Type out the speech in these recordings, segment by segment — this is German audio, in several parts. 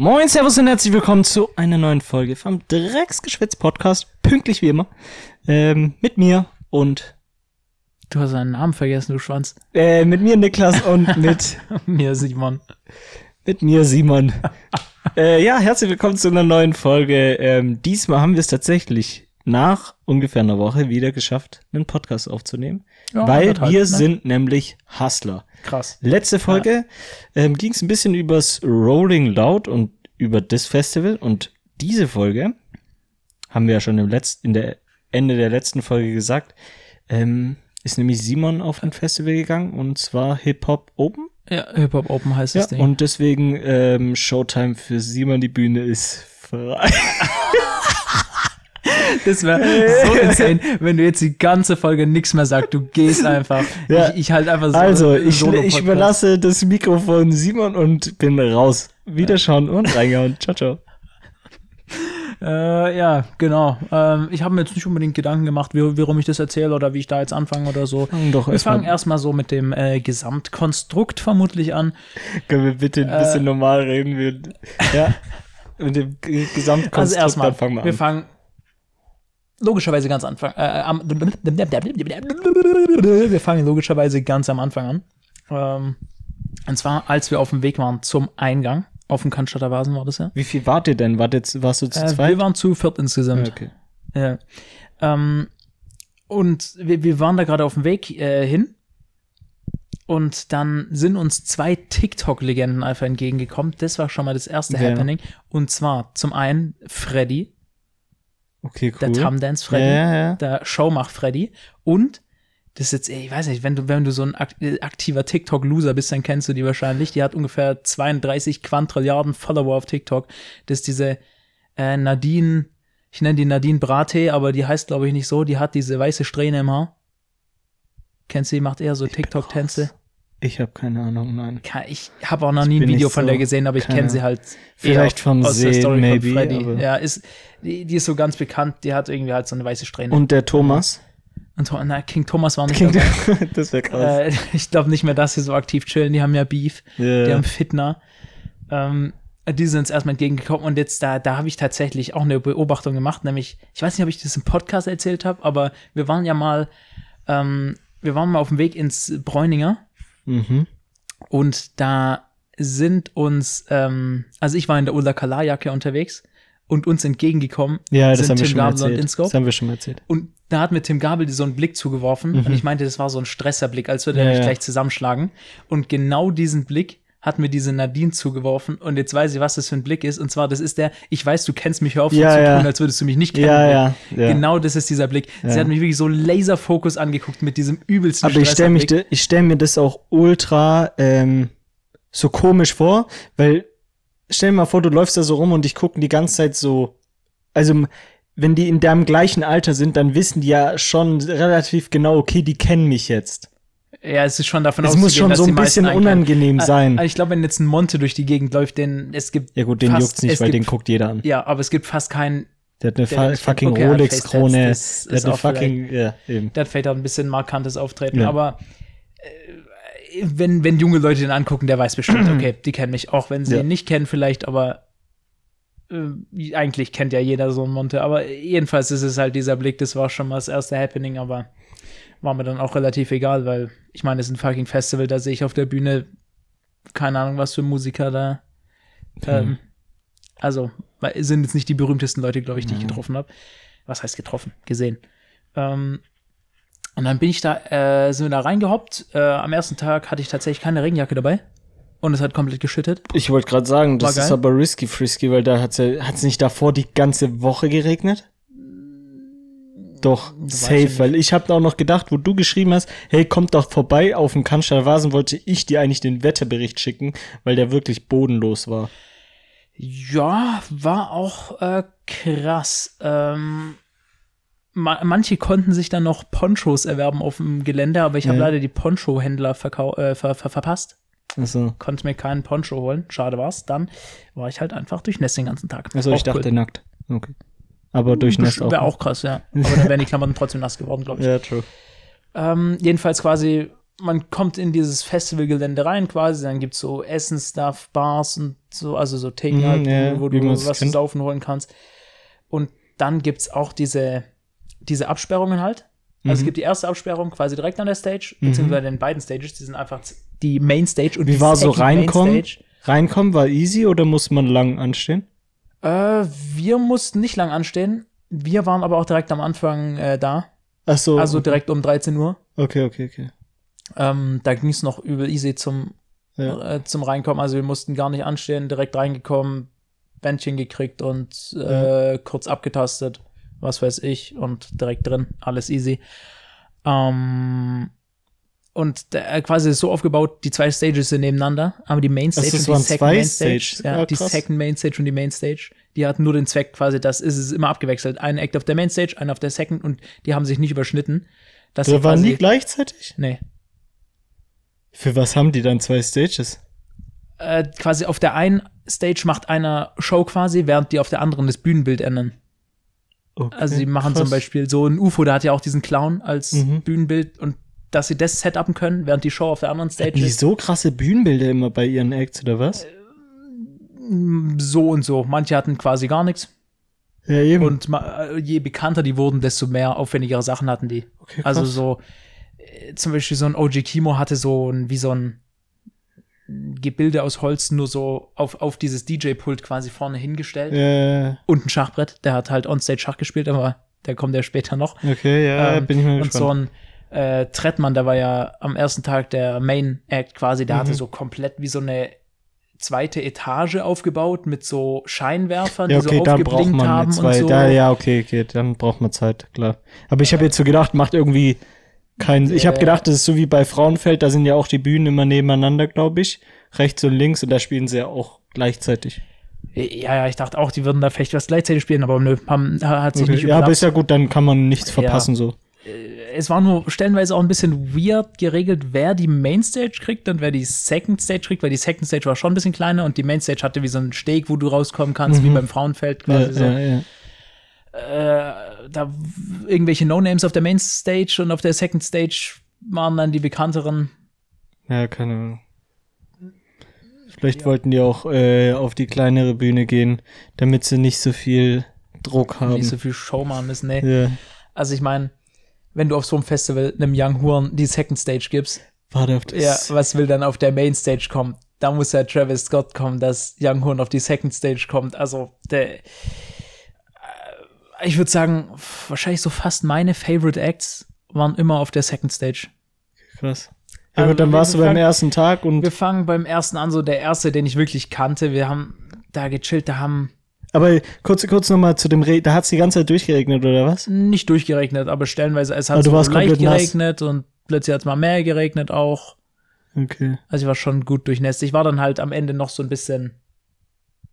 Moin, Servus und herzlich willkommen zu einer neuen Folge vom Drecksgeschwätz-Podcast. Pünktlich wie immer. Ähm, mit mir und Du hast seinen Namen vergessen, du Schwanz. äh, mit mir Niklas und mit, Mir, Simon. mit mir Simon. äh, ja, herzlich willkommen zu einer neuen Folge. Ähm, diesmal haben wir es tatsächlich nach ungefähr einer Woche wieder geschafft, einen Podcast aufzunehmen. Ja, weil anderthalb, wir ne? sind nämlich Hustler. Krass. Letzte Folge ähm, ging es ein bisschen übers Rolling Loud und über das Festival. Und diese Folge haben wir ja schon im Letz in der Ende der letzten Folge gesagt, ähm, ist nämlich Simon auf ein Festival gegangen und zwar Hip Hop Open. Ja, Hip-Hop Open heißt Ja, das Ding. und deswegen ähm, Showtime für Simon, die Bühne ist frei. das wäre so insane, wenn du jetzt die ganze Folge nichts mehr sagst. Du gehst einfach. Ja. Ich, ich halt einfach so. Also, ich, ich überlasse das Mikrofon Simon und bin raus. Wiederschauen und reingehauen. Ciao, ciao. Äh, ja, genau. Ähm, ich habe mir jetzt nicht unbedingt Gedanken gemacht, wie, warum ich das erzähle oder wie ich da jetzt anfange oder so. Doch Wir erst fangen erstmal so mit dem äh, Gesamtkonstrukt vermutlich an. Können wir bitte ein bisschen normal reden? Wir, ja, mit dem Gesamtkonstrukt, Also erstmal, fangen wir wir an. fangen logischerweise ganz Anfang. Äh, am, wir fangen logischerweise ganz am Anfang an. Ähm, und zwar, als wir auf dem Weg waren zum Eingang. Auf dem Cannstatter Vasen war das ja. Wie viel wart ihr denn? Wart jetzt, warst du zu Äh, zweit? wir waren zu viert insgesamt. okay. Ja. Ähm, und wir, wir waren da gerade auf dem Weg äh, hin. Und dann sind uns zwei TikTok-Legenden einfach entgegengekommen. Das war schon mal das erste Wer? Happening. Und zwar zum einen Freddy, Okay, cool. der Tamdance Freddy, Ja, ja, der Showmach Freddy. Und das ist jetzt, ey, ich weiß nicht, wenn du, wenn du so ein äh, aktiver TikTok-Loser bist, dann kennst du die wahrscheinlich. Die hat ungefähr 32 Quadrilliarden Follower auf TikTok. Das ist diese äh, Nadine, ich nenne die Nadine Brate, aber die heißt, glaube ich, nicht so. Die hat diese weiße Strähne im Haar. Kennst du, die macht eher so TikTok-Tänze. Ich habe keine Ahnung, nein. Ich habe auch noch nie ein Video von so- der gesehen, aber ich kenne sie halt Vielleicht vom aus der Sehen, Story maybe, von Freddy. Ja, ist, die, die ist so ganz bekannt. Die hat irgendwie halt so eine weiße Strähne. Und der Thomas? Und na, King Thomas war nicht Klingt, dabei. das wäre krass. Äh, ich glaube nicht mehr, dass sie so aktiv chillen. Die haben ja Beef, Ja. die haben Fitner. Ähm, die sind uns erstmal entgegengekommen und jetzt da, da habe ich tatsächlich auch eine Beobachtung gemacht, nämlich, ich weiß nicht, ob ich das im Podcast erzählt habe, aber wir waren ja mal, ähm, wir waren mal auf dem Weg ins Bräuninger mhm. und da sind uns, ähm, also ich war in der Ulla Kalar-Jacke unterwegs und uns entgegengekommen Ja, das sind haben wir Tim schon Gabel und. Inscope. Das haben wir schon mal erzählt. Und da hat mir Tim Gabel so einen Blick zugeworfen und ich meinte, das war so ein Stresserblick, als würde er Mhm. Ja, mich ja. gleich zusammenschlagen. Und genau diesen Blick hat mir diese Nadine zugeworfen und jetzt weiß ich, was das für ein Blick ist. Und zwar, das ist der, ich weiß, du kennst mich, hör auf so Ja, zu ja. tun, als würdest du mich nicht kennen. Ja. Genau das ist dieser Blick. Sie hat mich wirklich so Laserfokus angeguckt mit diesem übelsten Aber ich stelle stell mir das auch ultra ähm, so komisch vor, weil stell dir mal vor, du läufst da so rum und ich gucken die ganze Zeit so, also wenn die in deinem gleichen Alter sind, dann wissen die ja schon relativ genau, okay, die kennen mich jetzt. Ja, es ist schon davon Es muss schon dass so ein bisschen unangenehm Äh, sein. äh, Ich glaube, wenn jetzt ein Monte durch die Gegend läuft, den es gibt. Ja gut, den fast- juckt's nicht, es weil den guckt jeder an. Ja, aber es gibt fast keinen, Der hat eine fucking Rolex-Krone. Der hat eine fucking, ja, eben. der hat vielleicht auch ein bisschen markantes Auftreten, Ja. aber äh, wenn, wenn junge Leute den angucken, der weiß bestimmt, okay, die kennen mich, auch wenn sie Ja. ihn nicht kennen vielleicht, aber äh, eigentlich kennt ja jeder so einen Monte, aber jedenfalls ist es halt dieser Blick, das war schon mal das erste Happening, aber war mir dann auch relativ egal, weil ich meine, es ist ein fucking Festival, da sehe ich auf der Bühne keine Ahnung, was für Musiker da ähm, also, weil- sind jetzt nicht die berühmtesten Leute, glaube ich, die ich getroffen habe. Was heißt getroffen? Gesehen. Ähm, und dann bin ich da, äh, sind wir da reingehoppt. Äh, am ersten Tag hatte ich tatsächlich keine Regenjacke dabei. Und es hat komplett geschüttet. Ich wollte gerade sagen, das ist aber risky frisky, weil da hat's ja, hat's nicht davor die ganze Woche geregnet? Doch, ich safe, weil ich habe auch noch gedacht, wo du geschrieben hast, hey, kommt doch vorbei auf den Cannstatter Vasen, wollte ich dir eigentlich den Wetterbericht schicken, weil der wirklich bodenlos war. Ja, war auch äh, krass. Ähm, ma manche konnten sich dann noch Ponchos erwerben auf dem Gelände, aber ich habe Ja. leider die Poncho-Händler äh, ver ver verpasst. Also, Konnte mir keinen Poncho holen. Schade war's. Dann war ich halt einfach durchnässt den ganzen Tag. also ich Auch dachte cool. nackt. Okay. Aber durchnässt auch. Wäre auch krass, ja. Aber dann wären die Klamotten trotzdem nass geworden, glaube ich. Ja, true. Ähm, jedenfalls quasi man kommt in dieses Festivalgelände rein quasi, dann gibt's so Essen-Stuff, Bars und so, also so Theken Mhm, halt, ja, wo du was kennt. saufen holen kannst. Und dann gibt's auch diese, diese Absperrungen halt. Also es Mhm. gibt die erste Absperrung quasi direkt an der Stage, beziehungsweise in beiden Stages, die sind einfach die Main Stage und Wie die war so reinkommen? Reinkommen war easy oder muss man lang anstehen? Äh, wir mussten nicht lang anstehen. Wir waren aber auch direkt am Anfang äh, da. Ach so. Also direkt um 13 Uhr. Okay, okay, okay. Ähm, da ging es noch übel easy zum, Ja. äh, zum Reinkommen. Also wir mussten gar nicht anstehen, direkt reingekommen, Bändchen gekriegt und äh, kurz abgetastet, was weiß ich, und direkt drin, alles easy. Ähm, und der, äh, quasi so aufgebaut, die zwei Stages sind nebeneinander, aber die Main Stage das und die Second Main Stage, ja, Ja, die krass. Second Main Stage und die Main Stage, die hatten nur den Zweck quasi, das ist es immer abgewechselt. Ein Act auf der Main Stage, einer auf der Second und die haben sich nicht überschnitten. Da waren quasi- die gleichzeitig? Nee. Für was haben die dann zwei Stages? äh, quasi auf der einen Stage macht einer Show quasi, während die auf der anderen das Bühnenbild ändern. Okay, Also sie machen krass. zum Beispiel so ein UFO, da hat ja auch diesen Clown als Mhm. Bühnenbild und dass sie das setupen können, während die Show auf der anderen Stage Hatten die ist. so krasse Bühnenbilder immer bei ihren Acts oder was? So und so. Manche hatten quasi gar nichts. Ja, eben. Und äh, je bekannter die wurden, desto mehr aufwendigere Sachen hatten die. okay, Also so, äh, zum Beispiel so ein OG Kimo hatte so ein, wie so ein Gebilde aus Holz nur so auf, auf dieses DJ-Pult quasi vorne hingestellt. Äh, und ein Schachbrett. Der hat halt onstage Schach gespielt, aber der kommt ja später noch. okay, ja, Ähm, bin ich mal und so gespannt. ein äh, Trettmann, der war ja am ersten Tag der Main Act quasi, der Mhm. hatte so komplett wie so eine zweite Etage aufgebaut mit so Scheinwerfern, ja, die okay, so da braucht aufgeblinkt man haben jetzt, und so. da, ja, okay, okay, dann braucht man Zeit, klar. Aber ich habe jetzt so gedacht, macht irgendwie keinen, ich habe Äh. gedacht, das ist so wie bei Frauenfeld, da sind ja auch die Bühnen immer nebeneinander, glaube ich, rechts und links und da spielen sie ja auch gleichzeitig. Ja, ja, ich dachte auch, die würden da vielleicht was gleichzeitig spielen, aber nö, haben, hat sich Okay. nicht Ja, aber überlappt. ist ja gut, dann kann man nichts Ja. verpassen so. Es war nur stellenweise auch ein bisschen weird geregelt, wer die Mainstage kriegt und wer die Second Stage kriegt, weil die Second Stage war schon ein bisschen kleiner und die Mainstage hatte wie so einen Steg, wo du rauskommen kannst, wie Mhm. beim Frauenfeld quasi Ja, so. ja, ja. Äh, da irgendwelche No-Names auf der Mainstage und auf der Second Stage waren dann die bekannteren. Ja, keine Ahnung. Vielleicht wollten die auch äh, auf die kleinere Bühne gehen, damit sie nicht so viel Druck haben. nicht so viel Show machen müssen. Ja. Also ich meine, wenn du auf so einem Festival einem Young Horn die Second Stage gibst, Warte auf das. ja, was will dann auf der Main Stage kommen? Da muss ja Travis Scott kommen, dass Young Horn auf die Second Stage kommt. Also der, äh, ich würde sagen, wahrscheinlich so fast meine Favorite Acts waren immer auf der Second Stage. Krass. Ja, Also gut, dann warst du beim fangen- ersten Tag und. Wir fangen beim ersten an, so der erste, den ich wirklich kannte. Wir haben da gechillt, da haben Aber kurz, kurz nochmal zu dem Re Da hat's die ganze Zeit durchgeregnet, oder was? nicht durchgeregnet, aber stellenweise es hat so leicht komplett nass. geregnet und plötzlich hat es mal mehr geregnet auch. Okay. Also ich war schon gut durchnässt. Ich war dann halt am Ende noch so ein bisschen,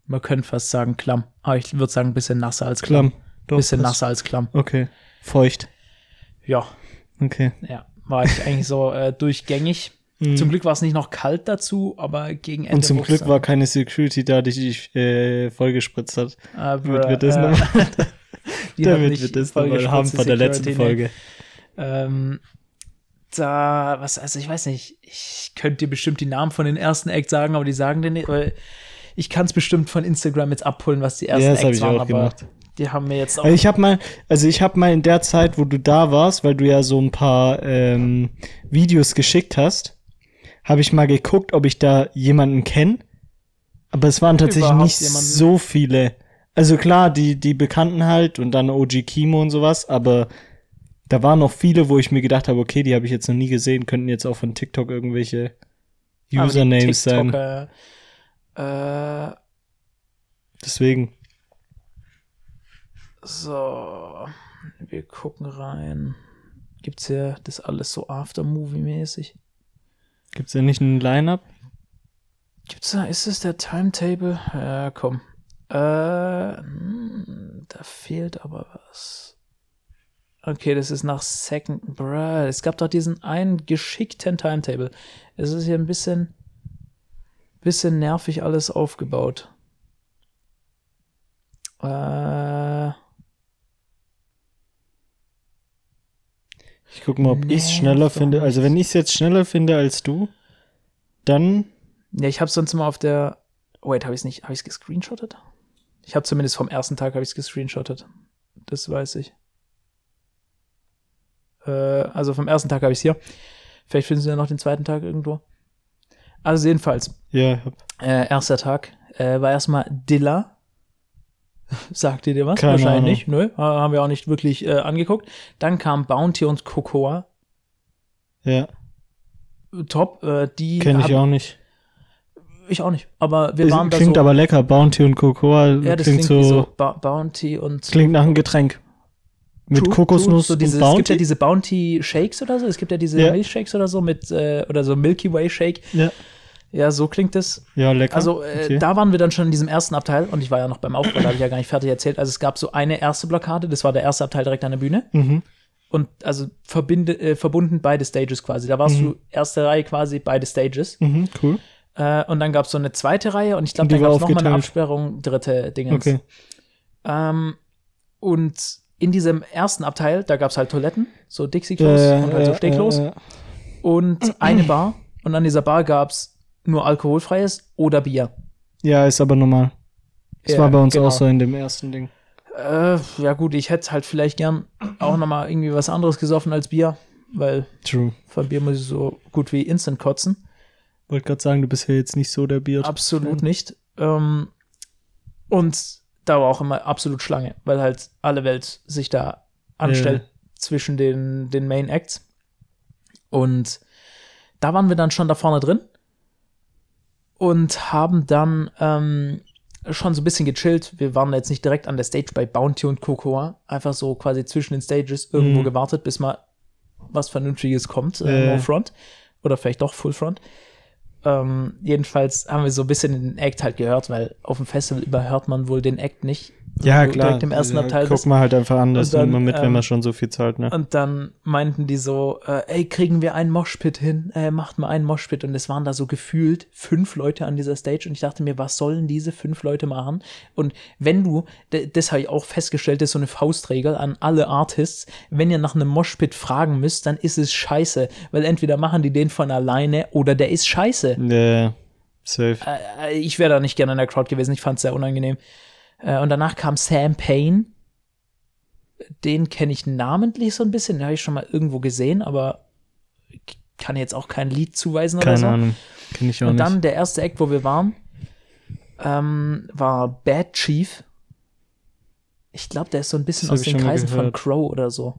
man könnte fast sagen klamm, aber ich würde sagen ein bisschen nasser als klamm. Klamm. Doch, bisschen nasser als klamm. Okay. Feucht. Ja, Okay. ja, war ich eigentlich so äh, durchgängig. Mhm. Zum Glück war es nicht noch kalt dazu, aber gegen Ende Und zum Glück war keine Security da, die dich äh, vollgespritzt hat. aber, Damit wir das äh, nochmal, damit nicht wir das nochmal haben von der letzten nee. Folge. Ähm, da, was, also ich weiß nicht, ich könnte dir bestimmt die Namen von den ersten Acts sagen, aber die sagen dir nicht, weil ich kann es bestimmt von Instagram jetzt abholen, was die ersten Ja, das Acts ich waren, auch aber gemacht. die haben mir jetzt auch. Also ich habe mal, also ich habe mal in der Zeit, wo du da warst, weil du ja so ein paar ähm, Videos geschickt hast, habe ich mal geguckt, ob ich da jemanden kenne. Aber es waren tatsächlich Überhaupt nicht jemanden? so viele. Also klar, die die Bekannten halt und dann OG Kimo und sowas, aber da waren noch viele, wo ich mir gedacht habe, okay, die habe ich jetzt noch nie gesehen, könnten jetzt auch von TikTok irgendwelche Usernames sein. Äh, Deswegen. so, wir gucken rein. Gibt's hier das alles so Aftermovie-mäßig? Gibt's ja nicht ein Line-Up? Gibt's da, ist es der Timetable? Ja, komm. Äh, hm, da fehlt aber was. Okay, das ist nach Second. Bruh, es gab doch diesen einen geschickten Timetable. Es ist hier ein bisschen, bisschen nervig alles aufgebaut. Äh, Ich guck mal, ob ich es Nee, schneller finde. Also wenn ich es jetzt schneller finde als du, dann Ja, ich habe sonst immer auf der. Wait, habe ich es nicht? Habe ich es gescreenshottet? Ich habe zumindest vom ersten Tag habe ich es gescreenshottet. Das weiß ich. Äh, also vom ersten Tag habe ich es hier. Vielleicht finden Sie ja noch den zweiten Tag irgendwo. Also jedenfalls, ja, äh, erster Tag äh, war erstmal Dilla. Sagt ihr dir was? Keine Wahrscheinlich nicht. Nö, ha- haben wir auch nicht wirklich äh, angeguckt. Dann kam Bounty und Cocoa. ja, Top. Äh, die kenne ich auch nicht. Ich auch nicht. Aber wir Es waren da klingt so. aber lecker. Bounty und Cocoa ja, das klingt, klingt, so, so Bounty und klingt nach einem Getränk. Mit True, Kokosnuss so diese, und Es Bounty. gibt ja diese Bounty Shakes oder so. Es gibt ja diese Ja. Milchshakes oder so mit, äh, oder so Milky Way Shake. ja. Ja, so klingt es. ja, lecker. Also, äh, Okay. da waren wir dann schon in diesem ersten Abteil und ich war ja noch beim Aufbau, da habe ich ja gar nicht fertig erzählt. Also, es gab so eine erste Blockade, das war der erste Abteil direkt an der Bühne. mhm. Und also verbinde, äh, verbunden beide Stages quasi. Da warst Mhm. du erste Reihe quasi, beide Stages. Mhm, cool. Äh, und dann gab es so eine zweite Reihe und ich glaube, da gab es nochmal eine. Absperrung, dritte Dingens. Okay. Ähm, und in diesem ersten Abteil, da gab es halt Toiletten, so Dixie-Klos und halt so Stehklos. äh, äh, und eine Bar. Und an dieser Bar gab es nur alkoholfreies oder Bier. ja, ist aber normal. Das Ja, war bei uns genau. auch so in dem ersten Ding. Äh, ja gut, ich hätte halt vielleicht gern auch noch mal irgendwie was anderes gesoffen als Bier, weil True. von Bier muss ich so gut wie instant kotzen. Wollte gerade sagen, du bist ja jetzt nicht so der Bier. Absolut nicht. Ähm, und da war auch immer absolut Schlange, weil halt alle Welt sich da anstellt zwischen den, den Main Acts. Und da waren wir dann schon da vorne drin und haben dann ähm, schon so ein bisschen gechillt. Wir waren jetzt nicht direkt an der Stage bei Bounty und Cocoa, einfach so quasi zwischen den Stages irgendwo Mhm. gewartet, bis mal was Vernünftiges kommt, äh, Äh. No Front oder vielleicht doch Full Front. Ähm, jedenfalls haben wir so ein bisschen den Act halt gehört, weil auf dem Festival überhört man wohl den Act nicht. Ja, Wenn du klar. Direkt im ersten ja, Abteil Guck mal halt einfach anders Und dann, immer mit, wenn ähm, man schon so viel zahlt, ne? Und dann meinten die so, äh, ey, kriegen wir einen Moshpit hin? Äh, macht mal einen Moshpit. Und es waren da so gefühlt fünf Leute an dieser Stage. Und ich dachte mir, was sollen diese fünf Leute machen? Und wenn du, das habe ich auch festgestellt, das ist so eine Faustregel an alle Artists, wenn ihr nach einem Moshpit fragen müsst, dann ist es scheiße. Weil entweder machen die den von alleine oder der ist scheiße. Ja, safe. Äh, ich wäre da nicht gerne in der Crowd gewesen. Ich fand es sehr unangenehm. Äh, und danach kam Sam Payne. Den kenne ich namentlich so ein bisschen. Den habe ich schon mal irgendwo gesehen, aber kann jetzt auch kein Lied zuweisen oder Keine so. Ahnung. Kenn ich auch Und nicht. dann der erste Act, wo wir waren, ähm, war Bad Chief. Ich glaube, der ist so ein bisschen aus den Kreisen von. Crow oder so.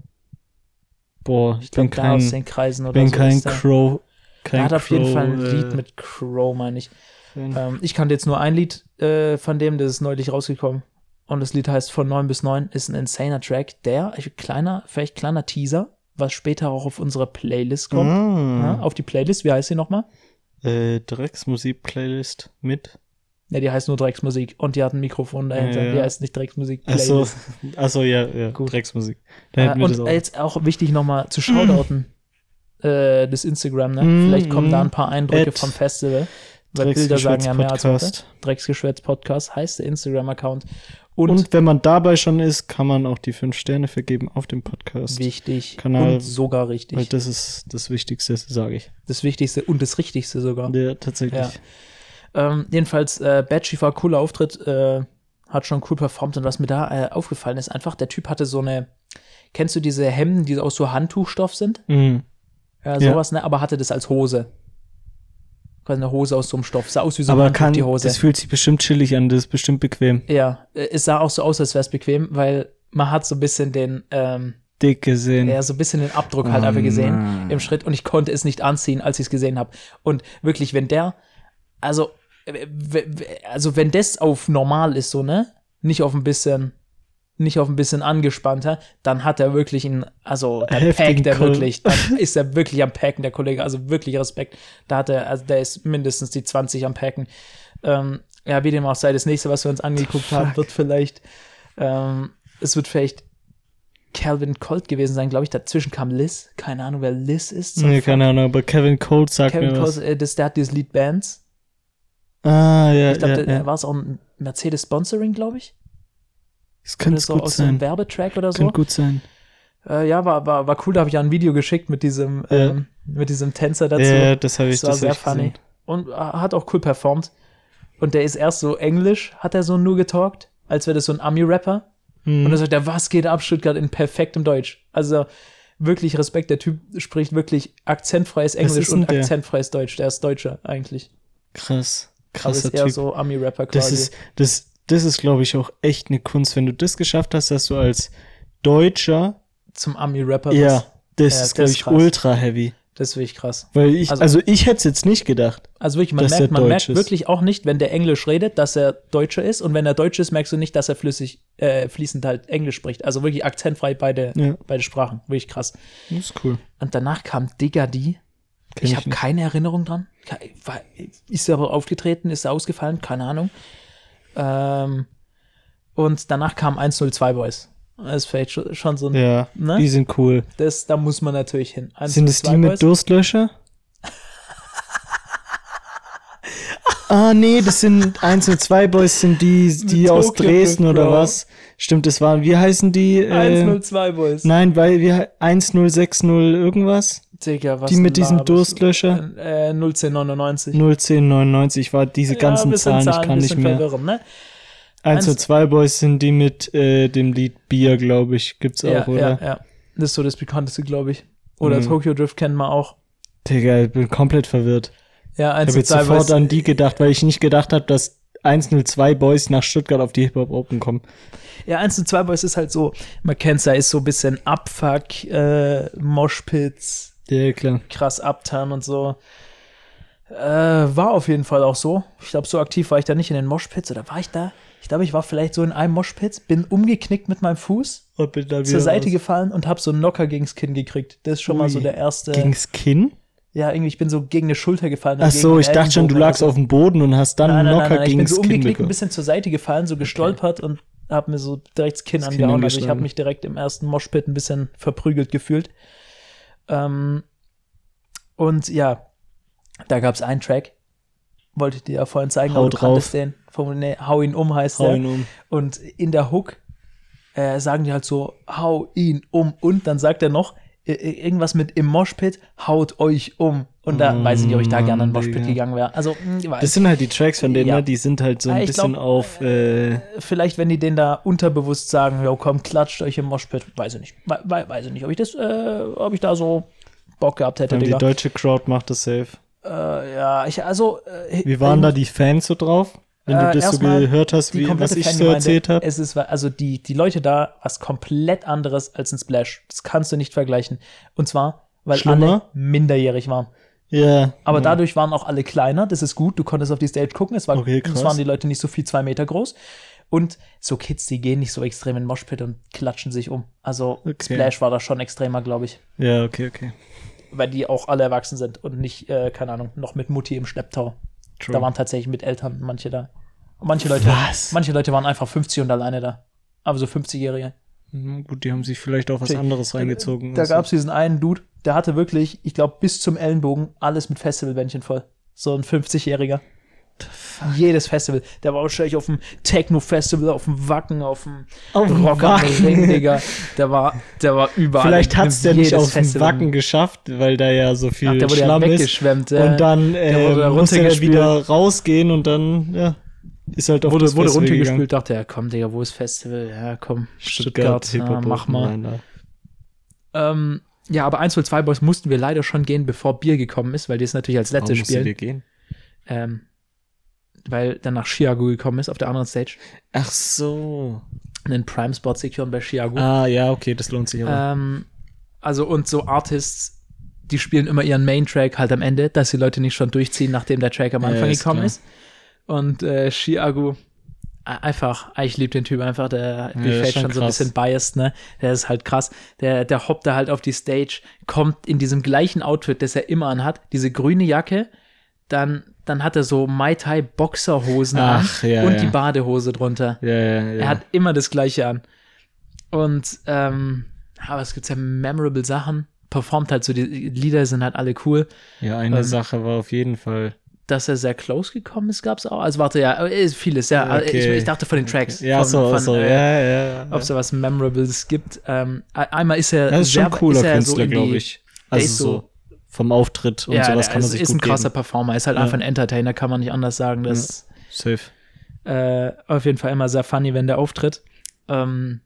Boah, Ich ich bin glaube, da aus kein, den Kreisen oder bin so. kein. Crow. Kein Der hat auf jeden Crow, Fall ein Lied mit Crow, meine ich. Ähm, ich kannte jetzt nur ein Lied äh, von dem, das ist neulich rausgekommen. Und das Lied heißt Von 9 bis 9, ist ein insaner Track, der, kleiner, vielleicht kleiner Teaser, was später auch auf unsere Playlist kommt. Ja, Ah, auf die Playlist, wie heißt sie nochmal? äh, Drecksmusik-Playlist mit. Ja, die heißt nur Drecksmusik und die hat ein Mikrofon dahinter. Ja, ja. Die heißt nicht Drecksmusik Achso, Playlist. achso, ja, ja, Gut. Drecksmusik. Da Äh, und auch. jetzt auch wichtig nochmal zu shoutouten, äh, das Instagram, ne? Mm, Vielleicht kommen da mm. ein paar Eindrücke vom Festival. Weil Bilder sagen ja mehr als Worte. Drecksgeschwätz Podcast heißt der Instagram-Account. Und, Und wenn man dabei schon ist, kann man auch die fünf Sterne vergeben auf dem Podcast. wichtig Kanal- und sogar richtig. Weil das ist das Wichtigste, sage ich. Das Wichtigste und das Richtigste sogar. Ja, tatsächlich. Ja. Ähm, jedenfalls, äh, Bad Chief war cooler Auftritt, äh, hat schon cool performt und was mir da äh, aufgefallen ist, einfach, der Typ hatte so eine, kennst du diese Hemden, die aus so Handtuchstoff sind? Mhm. Ja, Ja. sowas, ne? Aber hatte das als Hose. Quasi eine Hose aus so einem Stoff. Sah aus wie so ein Aber Handtuch, kann, die Hose. das fühlt sich bestimmt chillig an, das ist bestimmt bequem. ja, äh, es sah auch so aus, als wäre es bequem, weil man hat so ein bisschen den, ähm, Dick gesehen. ja, so ein bisschen den Abdruck halt Oh einfach gesehen nein. im Schritt und ich konnte es nicht anziehen, als ich es gesehen habe. Und wirklich, wenn der, also, w- also wenn das auf normal ist, so, ne? Nicht auf ein bisschen, nicht auf ein bisschen angespannter, dann hat er wirklich ein, also dann Heftigen packt er wirklich, dann ist er wirklich am Packen, der Kollege, also wirklich Respekt. Da hat er, also der ist mindestens die 20 am Packen. Ähm, ja, wie dem auch sei, das nächste, was wir uns angeguckt haben, wird vielleicht, ähm, es wird vielleicht Calvin Colt gewesen sein, glaube ich. Dazwischen kam Liz. Keine Ahnung, wer Liz ist. nee, keine Ahnung, aber Kevin Colt sagt Kevin mir was. Colt, äh, das, der hat dieses Lied Bands. Ah, ja, Ich glaube, ja, da ja. war es auch ein Mercedes Sponsoring, glaube ich. Das könnte so gut aus so einem sein. Werbetrack oder so. Könnte gut sein. Äh, ja, war, war, war cool, da habe ich ja ein Video geschickt mit diesem, Ja. ähm, mit diesem Tänzer dazu. Ja, das habe ich, das war das sehr funny. gesehen. Und äh, hat auch cool performt. Und der ist erst so Englisch, hat er so nur getalkt, als wäre das so ein Ami-Rapper. Hm. Und dann sagt er, was geht ab, Stuttgart, in perfektem Deutsch. Also wirklich Respekt, der Typ spricht wirklich akzentfreies Englisch und der? akzentfreies Deutsch. Der ist Deutscher eigentlich. Krass. Aber Krasser ist eher Typ. so Ami-Rapper das quasi. ist, das, das ist, glaube ich, auch echt eine Kunst. Wenn du das geschafft hast, dass du als Deutscher, Zum Ami-Rapper. ja, Das, ja, ist, das glaube ist ich, ultra heavy. das ist wirklich krass. Weil ich, Also- also, ich hätte es jetzt nicht gedacht. Also wirklich, man merkt, man merkt ist. wirklich auch nicht, wenn der Englisch redet, dass er Deutscher ist. Und wenn er Deutsch ist, merkst du nicht, dass er flüssig, äh, fließend halt Englisch spricht. Also wirklich akzentfrei beide, Ja. beide Sprachen. Wirklich krass. Das ist cool. Und danach kam Digga die. Kenn Ich habe keine Erinnerung dran. Ist er aber aufgetreten, ist er ausgefallen? Keine Ahnung. Ähm, und danach kam 102 Boys. Das ist vielleicht schon, so ein. Ja, Ne? die sind cool. Das, da muss man natürlich hin. Sind es 102 die mit Boys? Durstlöscher? ah, nee, das sind 1 und 2 Boys, sind die, die Mit aus Tokyo Dresden Drift, oder Bro. was? Stimmt, das waren, wie heißen die? Äh, 102 Boys. nein, weil wir 1060 irgendwas? Digga, was Die mit diesem? Durstlöscher? Äh, 01099. 01099 war diese ganzen ein bisschen Zahlen, ich Zahlen, kann nicht mehr. ne? 1 und 2 Boys sind die mit äh, dem Lied Bier, glaube ich. Gibt's auch, Ja, oder? ja, ja. Das ist so das bekannteste, glaube ich. Oder Mhm. Tokyo Drift kennen wir auch. Digga, ich bin komplett verwirrt. Ja, Ich habe jetzt 102 sofort Boys. an die gedacht, weil ich nicht gedacht habe, dass 102 Boys nach Stuttgart auf die Hip-Hop Open kommen. Ja, 1 und 2 Boys ist halt so, man kennt's ja, ist so ein bisschen Abfuck, äh, Moshpits, Ja, klar. krass abturn und so. Äh, war auf jeden Fall auch so. Ich glaube, so aktiv war ich da nicht in den Moshpits, oder war ich da? Ich glaube, ich war vielleicht so in einem Moshpit, bin umgeknickt mit meinem Fuß, Und bin dann zur Seite gefallen und hab so einen Knocker gegens Kinn gekriegt. Das ist schon mal Ui. so der erste. Gegen's Kinn? ja, irgendwie, ich bin so gegen eine Schulter gefallen. Ach so, ich dachte schon, du lagst so. auf dem Boden und hast dann Nein, einen nein, Knocker nein, nein, ich bin gegen's so Kinn umgeknickt, ein bekommen. bisschen zur Seite gefallen, so gestolpert und hab mir so direkt das Kinn Das Kinn angehauen. Also ich habe mich direkt im ersten Moshpit ein bisschen verprügelt gefühlt. Ähm, und ja, da gab es einen Track, wollte ich dir ja vorhin zeigen, Hau aber du kanntest drauf. den. Vom, nee, hau ihn um heißt Hau der. ihn um. Und in der Hook äh, sagen die halt so, hau ihn um. Und dann sagt er noch irgendwas mit im Moshpit, haut euch um. Und da weiß ich nicht, ob ich da gerne in den Moshpit Digga. gegangen wäre. Also, weiß. Das sind halt die Tracks von denen, Ja. ne? die sind halt so ein Ah, ich bisschen glaub, auf, äh, vielleicht, wenn die den da unterbewusst sagen, ja komm, klatscht euch im Moshpit, weiß ich nicht. We we weiß ich nicht, ob ich das, äh, ob ich da so Bock gehabt hätte, die deutsche Crowd macht das safe. Äh, ja, ich, also. Äh, Wie waren da die Fans so drauf? Wenn Äh, du das so gehört hast, wie, was ich so erzählt habe? Es ist, also die, die Leute da, was komplett anderes als ein Splash. Das kannst du nicht vergleichen. Und zwar, weil Schlimmer? alle minderjährig waren. Ja. Aber ja. dadurch waren auch alle kleiner. Das ist gut. Du konntest auf die Stage gucken. Es, war, Okay, es waren die Leute nicht so viel zwei Meter groß. Und so Kids, die gehen nicht so extrem in Moshpit und klatschen sich um. Also Okay. Splash war da schon extremer, glaube ich. Ja, okay, okay. Weil die auch alle erwachsen sind und nicht, äh, keine Ahnung, noch mit Mutti im Schlepptau. True. Da waren tatsächlich mit Eltern manche da. Und manche Leute, Was? manche Leute waren einfach 50 und alleine da. Aber so 50-Jährige. Na gut, die haben sich vielleicht auch was anderes reingezogen. Da Also, gab es diesen einen Dude, der hatte wirklich, ich glaube, bis zum Ellenbogen alles mit Festivalbändchen voll. So ein 50-Jähriger. Jedes Festival. Der war wahrscheinlich auf dem Techno-Festival, auf dem Wacken, auf dem Auf Rock am. Ring, Digga. Der war, der war überall. Vielleicht hat's der nicht auf dem. Wacken geschafft, weil da ja so viel Ach, der wurde ja Schlamm ist. weggeschwemmt. äh, Und dann äh, wurde musste er wieder rausgehen und dann, ja, ist halt auf wurde, wurde Festival runtergespült, dachte er, komm, Digga, wo ist Festival? Ja, komm, Stuttgart, Stuttgart, ja, Hip-Hop, mach mal. rein da. Ähm, ja, aber 102 Boys mussten wir leider schon gehen, bevor Bier gekommen ist, weil die es natürlich als letztes musstet spielen. ihr gehen? Ähm, weil dann nach Chiago gekommen ist, auf der anderen Stage. Ach so. Einen Prime-Spot securen bei Chiago. Ah, ja, okay, das lohnt sich aber. Ähm, also und so Artists, die spielen immer ihren Main-Track halt am Ende, dass die Leute nicht schon durchziehen, nachdem der Track am Ja, Anfang ist gekommen klar. ist. Und äh, Chiago, einfach, ich liebe den Typ einfach, der Ja, ist fällt schon schon so ein bisschen biased, ne? Der ist halt krass. Der, der hoppt da halt auf die Stage, kommt in diesem gleichen Outfit, das er immer anhat, diese grüne Jacke, dann, dann hat er so Mai Tai Boxerhosen Ach, an ja, und ja. die Badehose drunter. ja, ja, ja. Er hat immer das Gleiche an. Und, ähm, aber es gibt ja memorable Sachen. Performt halt so, die Lieder sind halt alle cool. ja, eine ähm, Sache war auf jeden Fall dass er sehr close gekommen ist, gab es auch. Also warte, ja, äh, vieles, ja. Okay. Ich, ich dachte von den Tracks. Ja, von, so, von, so, äh, ja, ja. Ob es da was Memorables gibt. Ähm, e- einmal ist er Das ist schon sehr, ein cooler er so Künstler, die- glaube ich. Also so, so- vom Auftritt und ja, sowas kann man ist, sich ist gut ein krasser geben. Performer, ist halt Ja. einfach ein Entertainer, kann man nicht anders sagen. Das Safe. äh, auf jeden Fall immer sehr funny, wenn der auftritt. Ähm,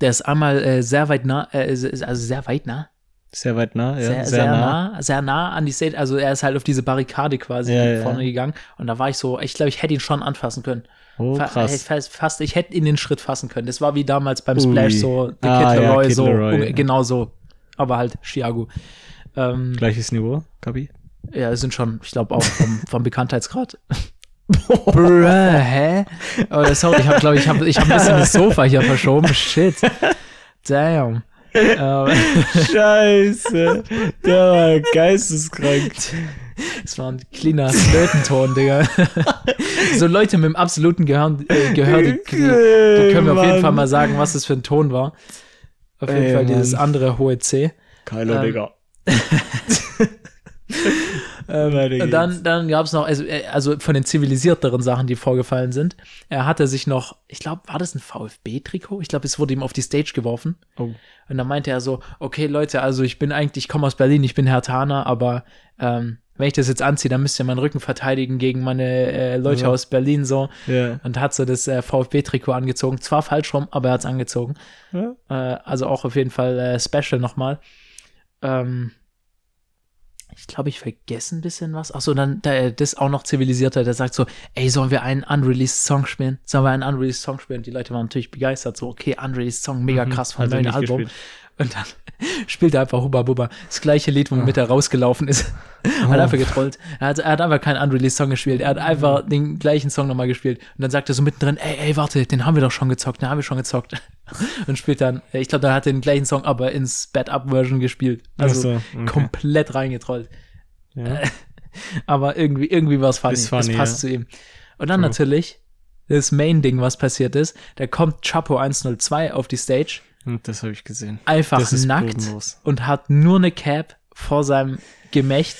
der ist einmal äh, sehr weit nah, äh, also sehr weit nah, Sehr weit nah, ja. sehr, sehr, nah. sehr nah an die Stage. Also er ist halt auf diese Barrikade quasi Ja, ja, vorne ja. gegangen und da war ich so, ich glaube, ich hätte ihn schon anfassen können. Oh, krass. Fast, fast, ich hätte ihn den Schritt fassen können. Das war wie damals beim Ui. Splash so, The Ah, Kid ja, Leroy, Kid so, Leroy, ja. genau so. Aber halt Chiago. Ähm, Gleiches Niveau, Kabi? ja, es sind schon, ich glaube, auch vom, vom Bekanntheitsgrad. Bruh, hä? Oh, sorry, ich habe, glaube ich, habe ich hab ein bisschen das Sofa hier verschoben. Shit. Damn. Ähm, Scheiße. Der war geisteskrank. das war ein cleaner Flötenton, Digga. so Leute mit dem absoluten Gehör, äh, Gehör die, die, die können mir auf jeden Fall mal sagen, was das für ein Ton war. Auf jeden Ey, Fall dieses Mann. andere hohe C. Kylo, Ähm, Digga. Ähm, und dann, dann gab es noch, also, äh, also von den zivilisierteren Sachen, die vorgefallen sind. Er hatte sich noch, ich glaube, war das ein VfB-Trikot? Ich glaube, es wurde ihm auf die Stage geworfen. Oh. Und dann meinte er so, okay, Leute, also ich bin eigentlich, ich komme aus Berlin, ich bin Hertaner, aber ähm, wenn ich das jetzt anziehe, dann müsst ihr meinen Rücken verteidigen gegen meine äh, Leute Ja. aus Berlin so. Ja. Und hat so das äh, VfB-Trikot angezogen. Zwar falsch rum, aber er hat es angezogen. Ja. Äh, also auch auf jeden Fall äh, special nochmal. Ähm, ich glaube, ich vergesse ein bisschen was. Achso, dann der, das auch noch zivilisierter, der sagt so, ey, sollen wir einen unreleased Song spielen? Sollen wir einen unreleased Song spielen? Die Leute waren natürlich begeistert, so, okay, unreleased Song, mega Mhm. krass Hat er neuen Album. gespielt. Und dann spielt er einfach Hubba Bubba. Das gleiche Lied, womit er rausgelaufen ist. Oh. Hat einfach getrollt. Er hat, er hat einfach keinen unreleased Song gespielt. Er hat einfach Mhm. den gleichen Song nochmal gespielt. Und dann sagt er so mittendrin, ey, ey, warte, den haben wir doch schon gezockt, den haben wir schon gezockt. Und spielt dann, ich glaube, da hat er den gleichen Song, aber in Sped-Up-Version gespielt. Also so, okay. komplett reingetrollt. Ja. Aber irgendwie, irgendwie war es funny. Ist funny, es passt ja. zu ihm. Und dann True. natürlich das Main-Ding, was passiert ist. Da kommt Chapo 102 auf die Stage, Und Das habe ich gesehen. einfach nackt bodenlos. und hat nur eine Cap vor seinem Gemächt.